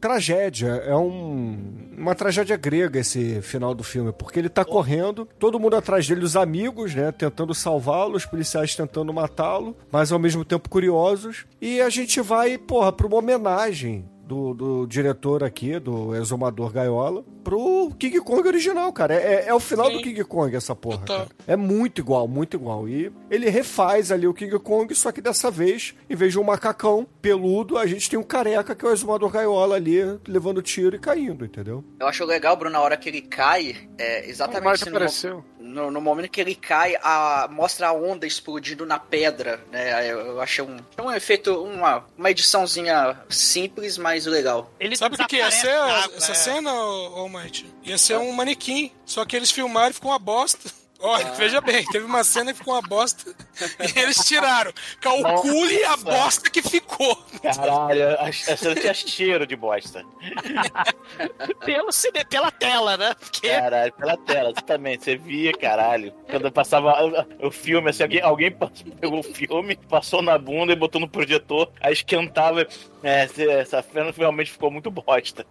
Speaker 2: tragédia, é um, uma tragédia grega esse final do filme, porque ele tá correndo, todo mundo atrás dele, os amigos, né, tentando salvá-lo, os policiais tentando matá-lo, mas ao mesmo tempo curiosos, e a gente vai, porra, pra uma homenagem do, do diretor aqui, do Exumador Gaiola, pro King Kong original, cara. É, é o final
Speaker 6: Sim.
Speaker 2: do King Kong, essa porra, cara. É muito igual, muito igual. E ele refaz ali o King Kong, só que dessa vez, em vez de um macacão peludo, a gente tem um careca que é o Exumador Gaiola ali, levando tiro e caindo, entendeu?
Speaker 5: Eu acho legal, Bruno, na hora que ele cai, é exatamente assim, no,
Speaker 4: apareceu.
Speaker 5: No, no momento que ele cai, a, mostra a onda explodindo na pedra, né? Eu, eu achei um, um efeito, uma, uma ediçãozinha simples, mas legal.
Speaker 1: Ele
Speaker 6: Sabe o que, ia ser
Speaker 1: água,
Speaker 6: essa
Speaker 1: é.
Speaker 6: cena, ô, Marte? Ia ser um manequim. Só que eles filmaram e ficou uma bosta. Olha, veja bem, teve uma cena que ficou uma bosta e eles tiraram. Calcule a bosta que ficou.
Speaker 3: Caralho, a, a cena tinha cheiro de bosta. *laughs*
Speaker 1: Pelo cine- pela tela, né? Porque
Speaker 3: Caralho, pela tela, exatamente. Você via, caralho. Quando passava o filme, assim, alguém, alguém passou- pegou o filme, passou na bunda e botou no projetor, aí esquentava. É, esse- essa cena realmente ficou muito bosta.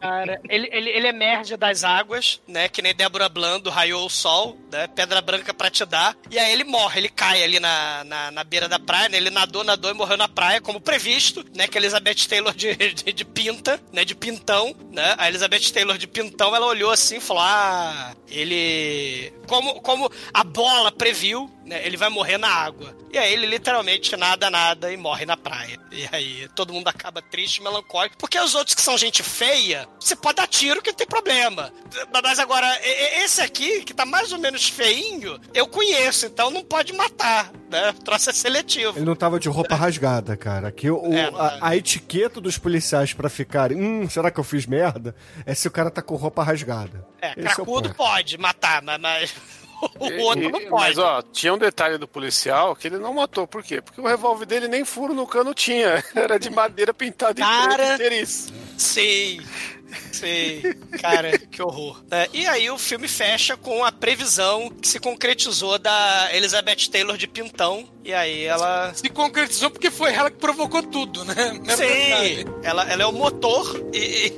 Speaker 1: Cara, ele, ele, ele emerge das águas, né? Que nem Débora Blando raiou o sol, né? Pedra branca pra te dar. E aí ele morre, ele cai ali na, na, na beira da praia, né? Ele nadou, nadou e morreu na praia, como previsto, né? Que a Elizabeth Taylor de, *laughs* de, de pinta, né? De pintão, né? A Elizabeth Taylor de pintão, ela olhou assim e falou: Ah, ele. Como, como a bola previu, né? Ele vai morrer na água. E aí ele literalmente nada, nada e morre na praia. E aí todo mundo acaba triste, melancólico. Porque os outros que são gente feia, você pode dar tiro que não tem problema. Mas agora, esse aqui, que tá mais ou menos feinho, eu conheço, então não pode matar, né? O troço é seletivo.
Speaker 2: Ele não tava de roupa rasgada, cara. Aqui o,
Speaker 1: É,
Speaker 2: a, a etiqueta dos policiais pra ficarem, hum, será que eu fiz merda? É se o cara tá com roupa rasgada.
Speaker 1: É,
Speaker 2: Esse é o
Speaker 1: cracudo
Speaker 2: ponto.
Speaker 1: pode matar, mas, mas *laughs* o outro não pode.
Speaker 4: Mas, ó, tinha um detalhe do policial que ele não matou. Por quê? Porque o revólver dele nem furo no cano tinha. *laughs* Era de madeira pintada em
Speaker 1: Cara.
Speaker 4: preto inteiriço.
Speaker 1: Sim. Sim, cara, que horror. né? E aí o filme fecha com a previsão que se concretizou da Elizabeth Taylor de Pintão. E aí ela.
Speaker 6: Se concretizou porque foi ela que provocou tudo, né? É.
Speaker 1: Sim, ela, ela é o motor e,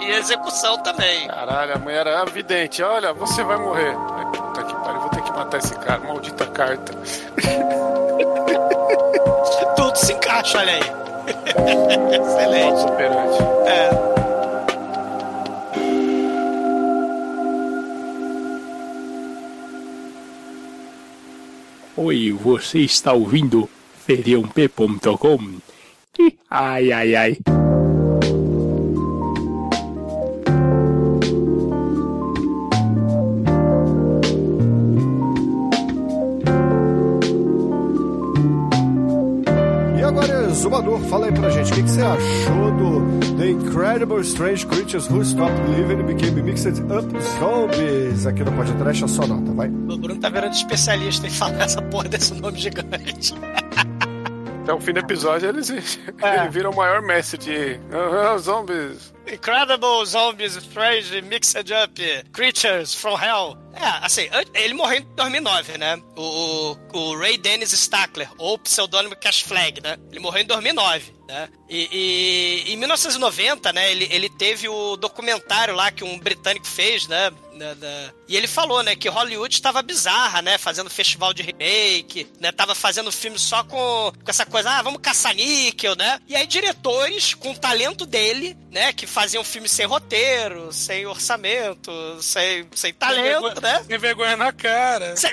Speaker 1: e execução também.
Speaker 4: Caralho, a mulher era vidente. Olha, você vai morrer. Ai, puta que pariu, vou ter que matar esse cara. Maldita carta. *laughs*
Speaker 1: Tudo se encaixa, olha aí. Excelente.
Speaker 4: Superante.
Speaker 1: É.
Speaker 8: Oi, você está ouvindo feriump.com? Ai, ai, ai.
Speaker 2: Zumador, fala aí pra gente, o que, que você achou do The Incredible Strange Creatures Who Stopped Living and Became Mixed Up Zombies? Aqui no podcast, a sua nota, vai.
Speaker 1: O Bruno tá virando especialista em falar essa porra desse nome gigante.
Speaker 4: Até o fim do episódio eles
Speaker 1: É.
Speaker 4: ele vira o maior mestre de ah, ah, zombies.
Speaker 1: Incredible Zombies Strange Mixed Up Creatures from Hell. É, assim, ele morreu em 2009, né? O, o, o Ray Dennis Stackler, ou pseudônimo Cash Flag, né? Ele morreu em 2009, né? E, e em 1990, né, ele, ele teve o documentário lá que um britânico fez, né? Da- da- E ele falou, né, que Hollywood estava bizarra, né? Fazendo festival de remake, né? Tava fazendo filme só com, com essa coisa, ah, vamos caçar níquel, né? E aí diretores com o talento dele, né? Que faziam filme sem roteiro, sem orçamento, sem, sem talento, né?
Speaker 6: Tem vergonha na cara.
Speaker 1: Sem,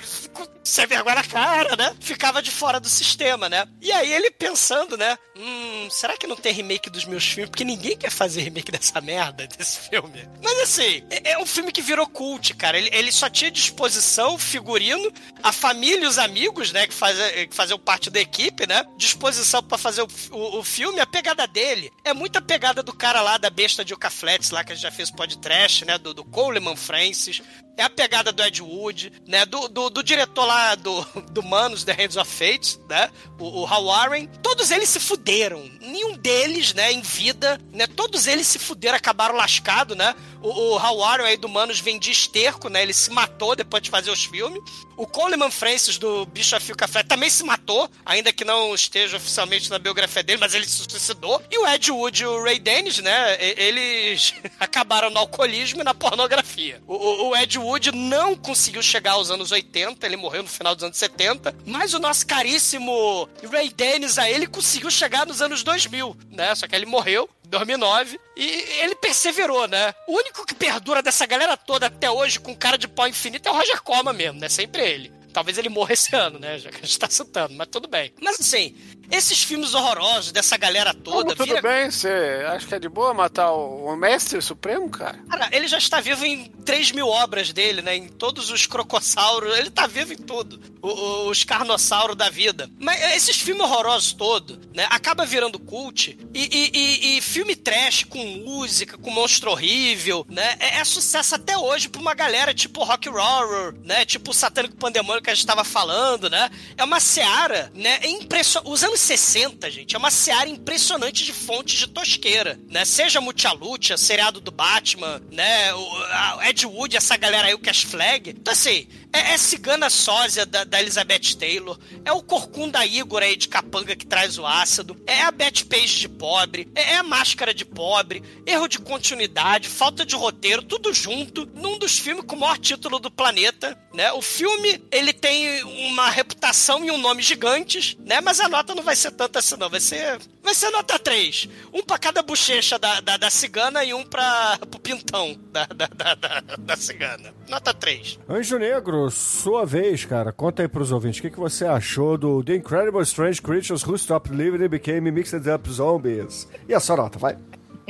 Speaker 1: sem vergonha na cara, né? Ficava de fora do sistema, né? E aí ele pensando, né? Hum, será que não tem remake dos meus filmes? Porque ninguém quer fazer remake dessa merda, desse filme. Mas assim, é, é um filme que virou cult, cara. Ele, ele só tinha disposição, figurino, a família e os amigos, né? Que, faz, que faziam parte da equipe, né? Disposição pra fazer o, o, o filme. A pegada dele é muita pegada do cara lá da besta de Oca Flats, lá que a gente já fez podcast, né? Do, do Coleman Francis. É a pegada do Ed Wood, né? Do, do, do diretor lá do, do Manos, The Hands of Fate, né? O, o Hal Warren. Todos eles se fuderam. Nenhum deles, né, em vida, né? Todos eles se fuderam, acabaram lascados, né? O, o Warren aí do Manos vendia esterco, né? Ele se matou depois de fazer os filmes. O Coleman Francis do Bicho a Fio Café também se matou, ainda que não esteja oficialmente na biografia dele, mas ele se suicidou. E o Ed Wood e o Ray Dennis, né? Eles *laughs* acabaram no alcoolismo e na pornografia. O, o- o Ed Wood não conseguiu chegar aos anos 80, ele morreu no final dos anos 70, mas o nosso caríssimo Ray Dennis, aí, ele conseguiu chegar nos anos 2000, né? Só que ele morreu. Em 2009, e ele perseverou, né? O único que perdura dessa galera toda até hoje com cara de pau infinito é o Roger Corman mesmo, né? Sempre ele. Talvez ele morra esse ano, né? Já que a gente tá citando, mas tudo bem. Mas assim, esses filmes horrorosos dessa galera toda.
Speaker 4: Como tudo
Speaker 1: vira-
Speaker 4: bem? Você acha que é de boa matar o, mestre supremo, cara?
Speaker 1: Cara, ele já está vivo em 3 mil obras dele, né? Em todos os crocossauros. Ele tá vivo em tudo. O- o- os carnossauros da vida. Mas esses filmes horrorosos todos, né? Acaba virando cult. E, e- e- e filme trash com música, com monstro horrível, né? É, é sucesso até hoje pra uma galera tipo Rock Horror, né? Tipo o Satânico Pandemônio que a gente tava falando, né? É uma seara, né? É impressionante. Os anos 60, gente, é uma seara impressionante de fontes de tosqueira, né? Seja Mucha Lucha, seriado do Batman, né? O, Ed Wood, essa galera aí, o Cash Flag. Então, assim, é, é Cigana Sósia da, da Elizabeth Taylor, é o Corcunda Igor aí de capanga que traz o ácido, é a Beth Page de pobre, é, é a máscara de pobre, erro de continuidade, falta de roteiro, tudo junto, num dos filmes com o maior título do planeta, né? O filme, ele tem uma reputação e um nome gigantes, né? Mas a nota não vai ser tanta assim, não. Vai ser, vai ser nota 3. Um pra cada bochecha da, da, da cigana e um pra, pro pintão da, da, da, da, da cigana. Nota 3.
Speaker 2: Anjo Negro, sua vez, cara. Conta aí pros ouvintes. O que, que você achou do The Incredible Strange Creatures Who Stopped Living and Became Mixed Up Zombies? E a sua nota, vai.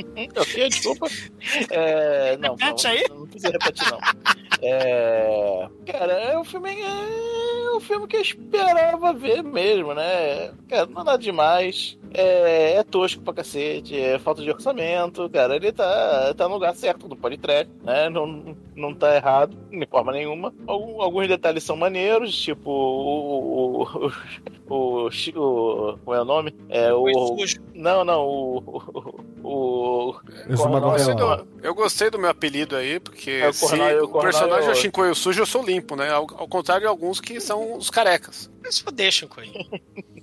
Speaker 2: *laughs*
Speaker 3: Ok, desculpa. É, não,
Speaker 1: Repete
Speaker 3: não,
Speaker 1: aí.
Speaker 3: Não precisa repetir, não. É, cara, é um filme. É um filme que eu esperava ver mesmo, né? Cara, não é nada demais. É, é tosco pra cacete, é falta de orçamento, cara. Ele tá, tá no lugar certo do podcast, né? Não, não tá errado, de forma nenhuma. Algum- alguns detalhes são maneiros, tipo o. o, o, o, o como é o nome? É o. Não, não, o. o, o
Speaker 2: Exumador
Speaker 3: Coronel-
Speaker 2: Real.
Speaker 4: Eu, eu gostei do meu apelido aí, porque
Speaker 3: É, o
Speaker 4: se
Speaker 3: Cornélio-
Speaker 4: o
Speaker 3: o
Speaker 4: personagem é o Shinkoio sujo, eu sou limpo, né? Ao, ao contrário de alguns que são os carecas.
Speaker 1: Mas com ele. *laughs*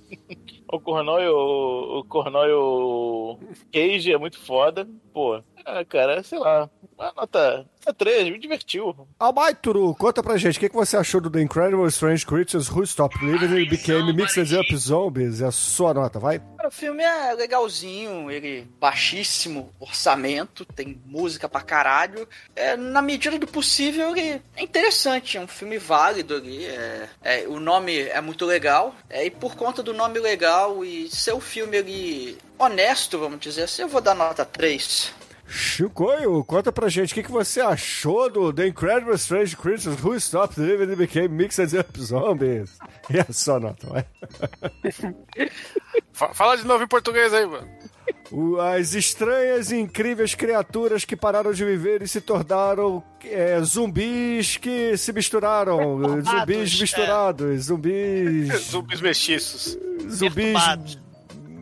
Speaker 3: O Cornóio, o Cornóio Cage é muito foda. Pô, ah, cara, sei lá. Uma nota, nota 3, me divertiu.
Speaker 2: Almaituru, conta pra gente. O que, que você achou do The Incredible Strange Creatures Who Stopped Living and Became Mixed Up Zombies? E a sua nota, vai.
Speaker 5: Cara, o filme é legalzinho, ele baixíssimo orçamento, tem música pra caralho. É, na medida do possível, ele é interessante, é um filme válido ali. é- é, o nome é muito legal, é, e por conta do nome legal e ser um filme ali honesto, vamos dizer assim, eu vou dar nota 3.
Speaker 2: Chicoio, conta pra gente. O que, que você achou do The Incredible Strange Creatures Who Stopped Living and Became Mixed Up Zombies? *laughs* E a sua nota, vai.
Speaker 4: Fa- Fala de novo em português aí, mano.
Speaker 2: As estranhas e incríveis criaturas que pararam de viver e se tornaram é, zumbis que se misturaram. zumbis
Speaker 1: é.
Speaker 2: misturados. Zumbis. *laughs*
Speaker 4: Zumbis mestiços.
Speaker 2: zumbis.
Speaker 1: Perturbados.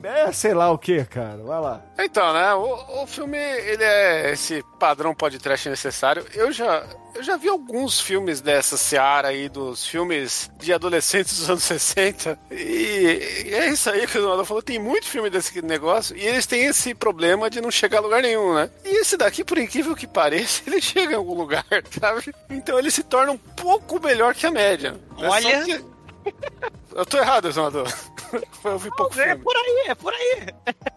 Speaker 2: É, sei lá o que, cara. Vai lá.
Speaker 4: Então, né, o, o filme, ele é esse padrão podcast necessário. Eu já, eu já vi alguns filmes dessa seara aí, dos filmes de adolescentes dos anos 60, e, é isso aí que o Donaldo falou, tem muito filme desse negócio, e eles têm esse problema de não chegar a lugar nenhum, né? E esse daqui, por incrível que pareça, *laughs* ele chega em algum lugar, sabe? Então ele se torna um pouco melhor que a média. né? Só
Speaker 1: Olha.
Speaker 4: que- Eu tô errado, Donaldo. *laughs* Eu vi pouco
Speaker 1: É
Speaker 4: filme.
Speaker 1: por aí, é por aí.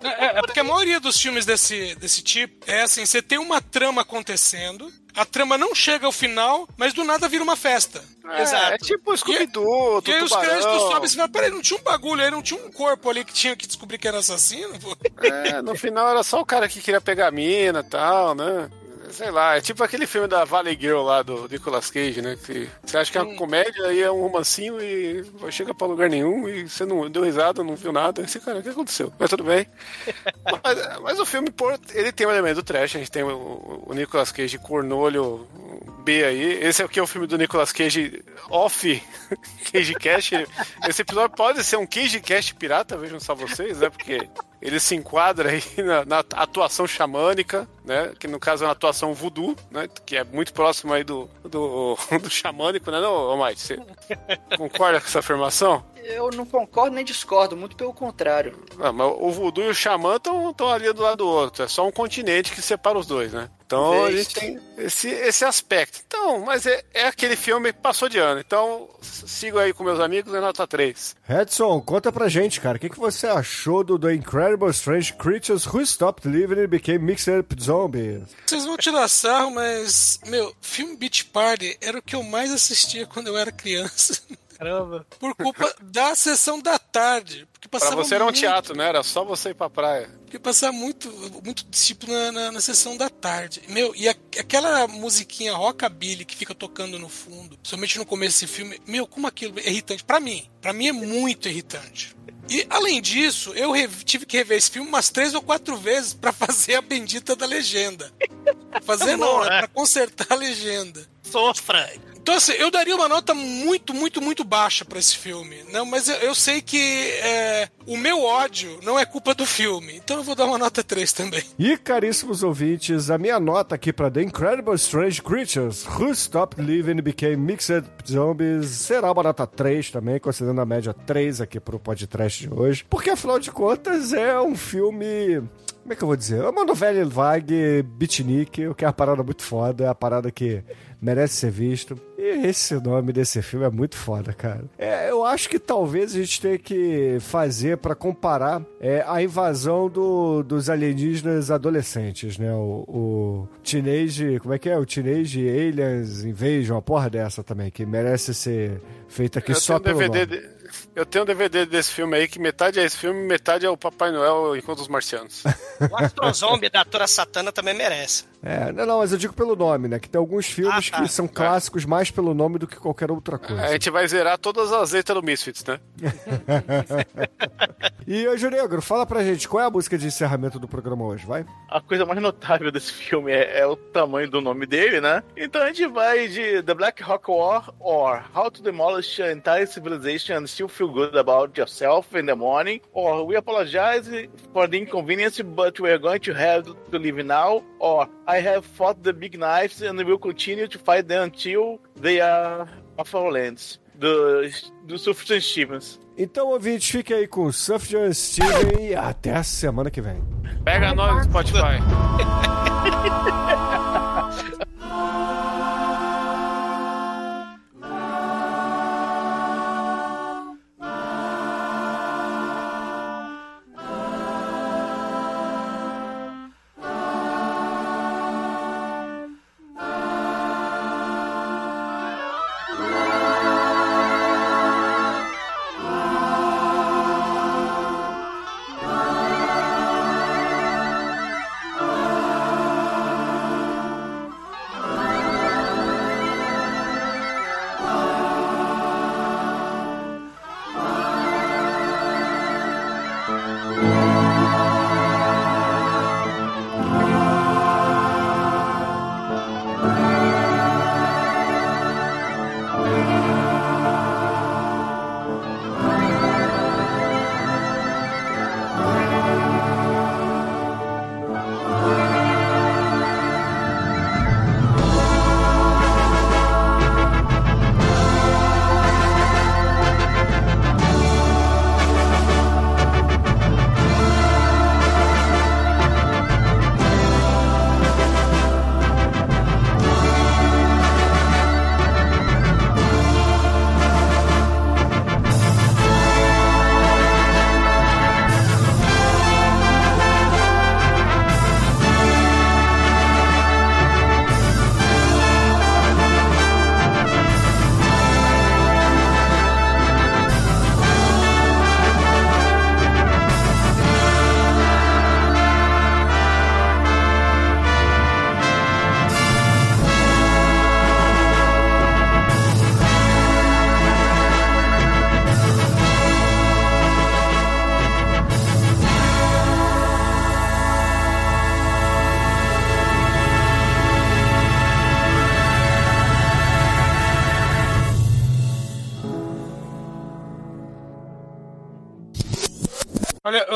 Speaker 6: É, é porque a maioria dos filmes desse, desse tipo é assim: você tem uma trama acontecendo, a trama não chega ao final, mas do nada vira uma festa.
Speaker 4: É,
Speaker 1: Exato.
Speaker 4: É tipo Scooby-Doo,
Speaker 6: E aí os créditos sobem e você fala, peraí, não tinha um bagulho aí, não tinha um corpo ali que tinha que descobrir que era assassino? Pô.
Speaker 4: É, no final era só o cara que queria pegar a mina e tal, né? Sei lá, é tipo aquele filme da Valley Girl lá do Nicolas Cage, né? Que você acha que é uma comédia e é um romancinho e chega pra lugar nenhum e você não deu risada, não viu nada. Esse cara, o que aconteceu? Mas tudo bem. *laughs* mas, mas o filme, ele tem um elemento trash, a gente tem o, o Nicolas Cage cornolho B aí. Esse aqui é o filme do Nicolas Cage off *laughs* Cage Cast. Esse episódio pode ser um Cage Cast pirata, vejam só vocês, né? Porque ele se enquadra aí na, na atuação xamânica, né? Que no caso é uma atuação voodoo, né? Que é muito próximo aí do, do, do xamânico, né, não, Mike? Você concorda com essa afirmação?
Speaker 5: Eu não concordo nem discordo, muito pelo contrário.
Speaker 4: Ah, mas o voodoo e o xamã estão ali do lado do outro. É só um continente que separa os dois, né? Então a gente tem esse, esse aspecto. Então, mas é, é aquele filme que passou de ano. Então, sigo aí com meus amigos, é nota 3.
Speaker 2: Edson, conta pra gente, cara, o que, que você achou do The Incredible Strange Creatures Who Stopped Living and Became Mixed Up Zombies?
Speaker 6: Vocês vão tirar sarro, mas, meu, filme Beach Party era o que eu mais assistia quando eu era criança. *laughs*
Speaker 1: Caramba.
Speaker 6: Por culpa da sessão da tarde. Porque
Speaker 4: Pra
Speaker 6: passava
Speaker 4: você era um
Speaker 6: muito-
Speaker 4: teatro, né? Era só você ir pra praia.
Speaker 6: Porque passava muito, muito discípulo na, na, na sessão da tarde. Meu, e a- aquela musiquinha rockabilly que fica tocando no fundo, somente no começo desse filme, meu, como aquilo é irritante. Pra mim, pra mim é muito irritante. E além disso, eu tive que rever esse filme umas três ou quatro vezes pra *laughs* fazer a bendita da legenda. Fazer não, é
Speaker 1: né?
Speaker 6: pra consertar a legenda.
Speaker 1: Sofra.
Speaker 6: Então, assim, eu daria uma nota muito, muito, muito baixa pra esse filme. Não, mas eu, eu sei que é, o meu ódio não é culpa do filme. Então eu vou dar uma nota 3 também. *laughs*
Speaker 2: E, caríssimos ouvintes, a minha nota aqui pra The Incredible Strange Creatures Who Stopped Living Became Mixed Zombies será uma nota 3 também, considerando a média 3 aqui pro podcast de hoje. Porque, afinal de contas, é um filme... Como é que eu vou dizer? É uma novela vague beatnik, o que é uma parada muito foda, é uma parada que merece ser visto. E esse nome desse filme é muito foda, cara. É, eu acho que talvez a gente tenha que fazer pra comparar é, a invasão do- dos alienígenas adolescentes, né? O, o Teenage. Como é que é? O Teenage Aliens Invasion, uma porra dessa também, que merece ser feita aqui
Speaker 4: Eu
Speaker 2: só
Speaker 4: tenho,
Speaker 2: pelo
Speaker 4: DVD
Speaker 2: nome.
Speaker 4: de- eu tenho um DVD desse filme aí, que metade é esse filme, metade é o Papai Noel enquanto os marcianos. *laughs*
Speaker 1: O Astrozombie da Tora Satana também merece.
Speaker 2: É, não, não, mas eu digo pelo nome, né? Que tem alguns filmes
Speaker 1: Ah, tá.
Speaker 2: que são clássicos mais pelo nome do que qualquer outra coisa.
Speaker 4: A gente vai zerar todas as letras do Misfits, né? *laughs*
Speaker 2: E, ô Negro, fala pra gente, qual é a música de encerramento do programa hoje, vai?
Speaker 3: A coisa mais notável desse filme é, é o tamanho do nome dele, né? Então a gente vai de The Black Hawk War or How to Demolish an Entire Civilization and Still Feel Good About Yourself in the Morning or We Apologize for the Inconvenience but We're Going to Have to Live Now or I Have Fought the Big Knives and Will Continue to Fight them Until They Are Off Our Lands. Do, do Sufjan Stevens.
Speaker 2: Então, ouvintes, fiquem aí com o Sufjan Steven e até a semana que vem.
Speaker 4: Pega nós no Spotify. *laughs*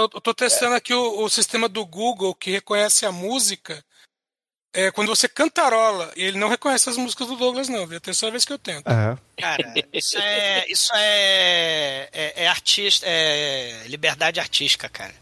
Speaker 6: eu, tô testando aqui o, o sistema do Google que reconhece a música. É, quando você cantarola, e ele não reconhece as músicas do Douglas, não, viu? É a terceira vez que eu tento.
Speaker 2: É.
Speaker 1: Cara, isso é. Isso é. É, é artista. É liberdade artística, cara.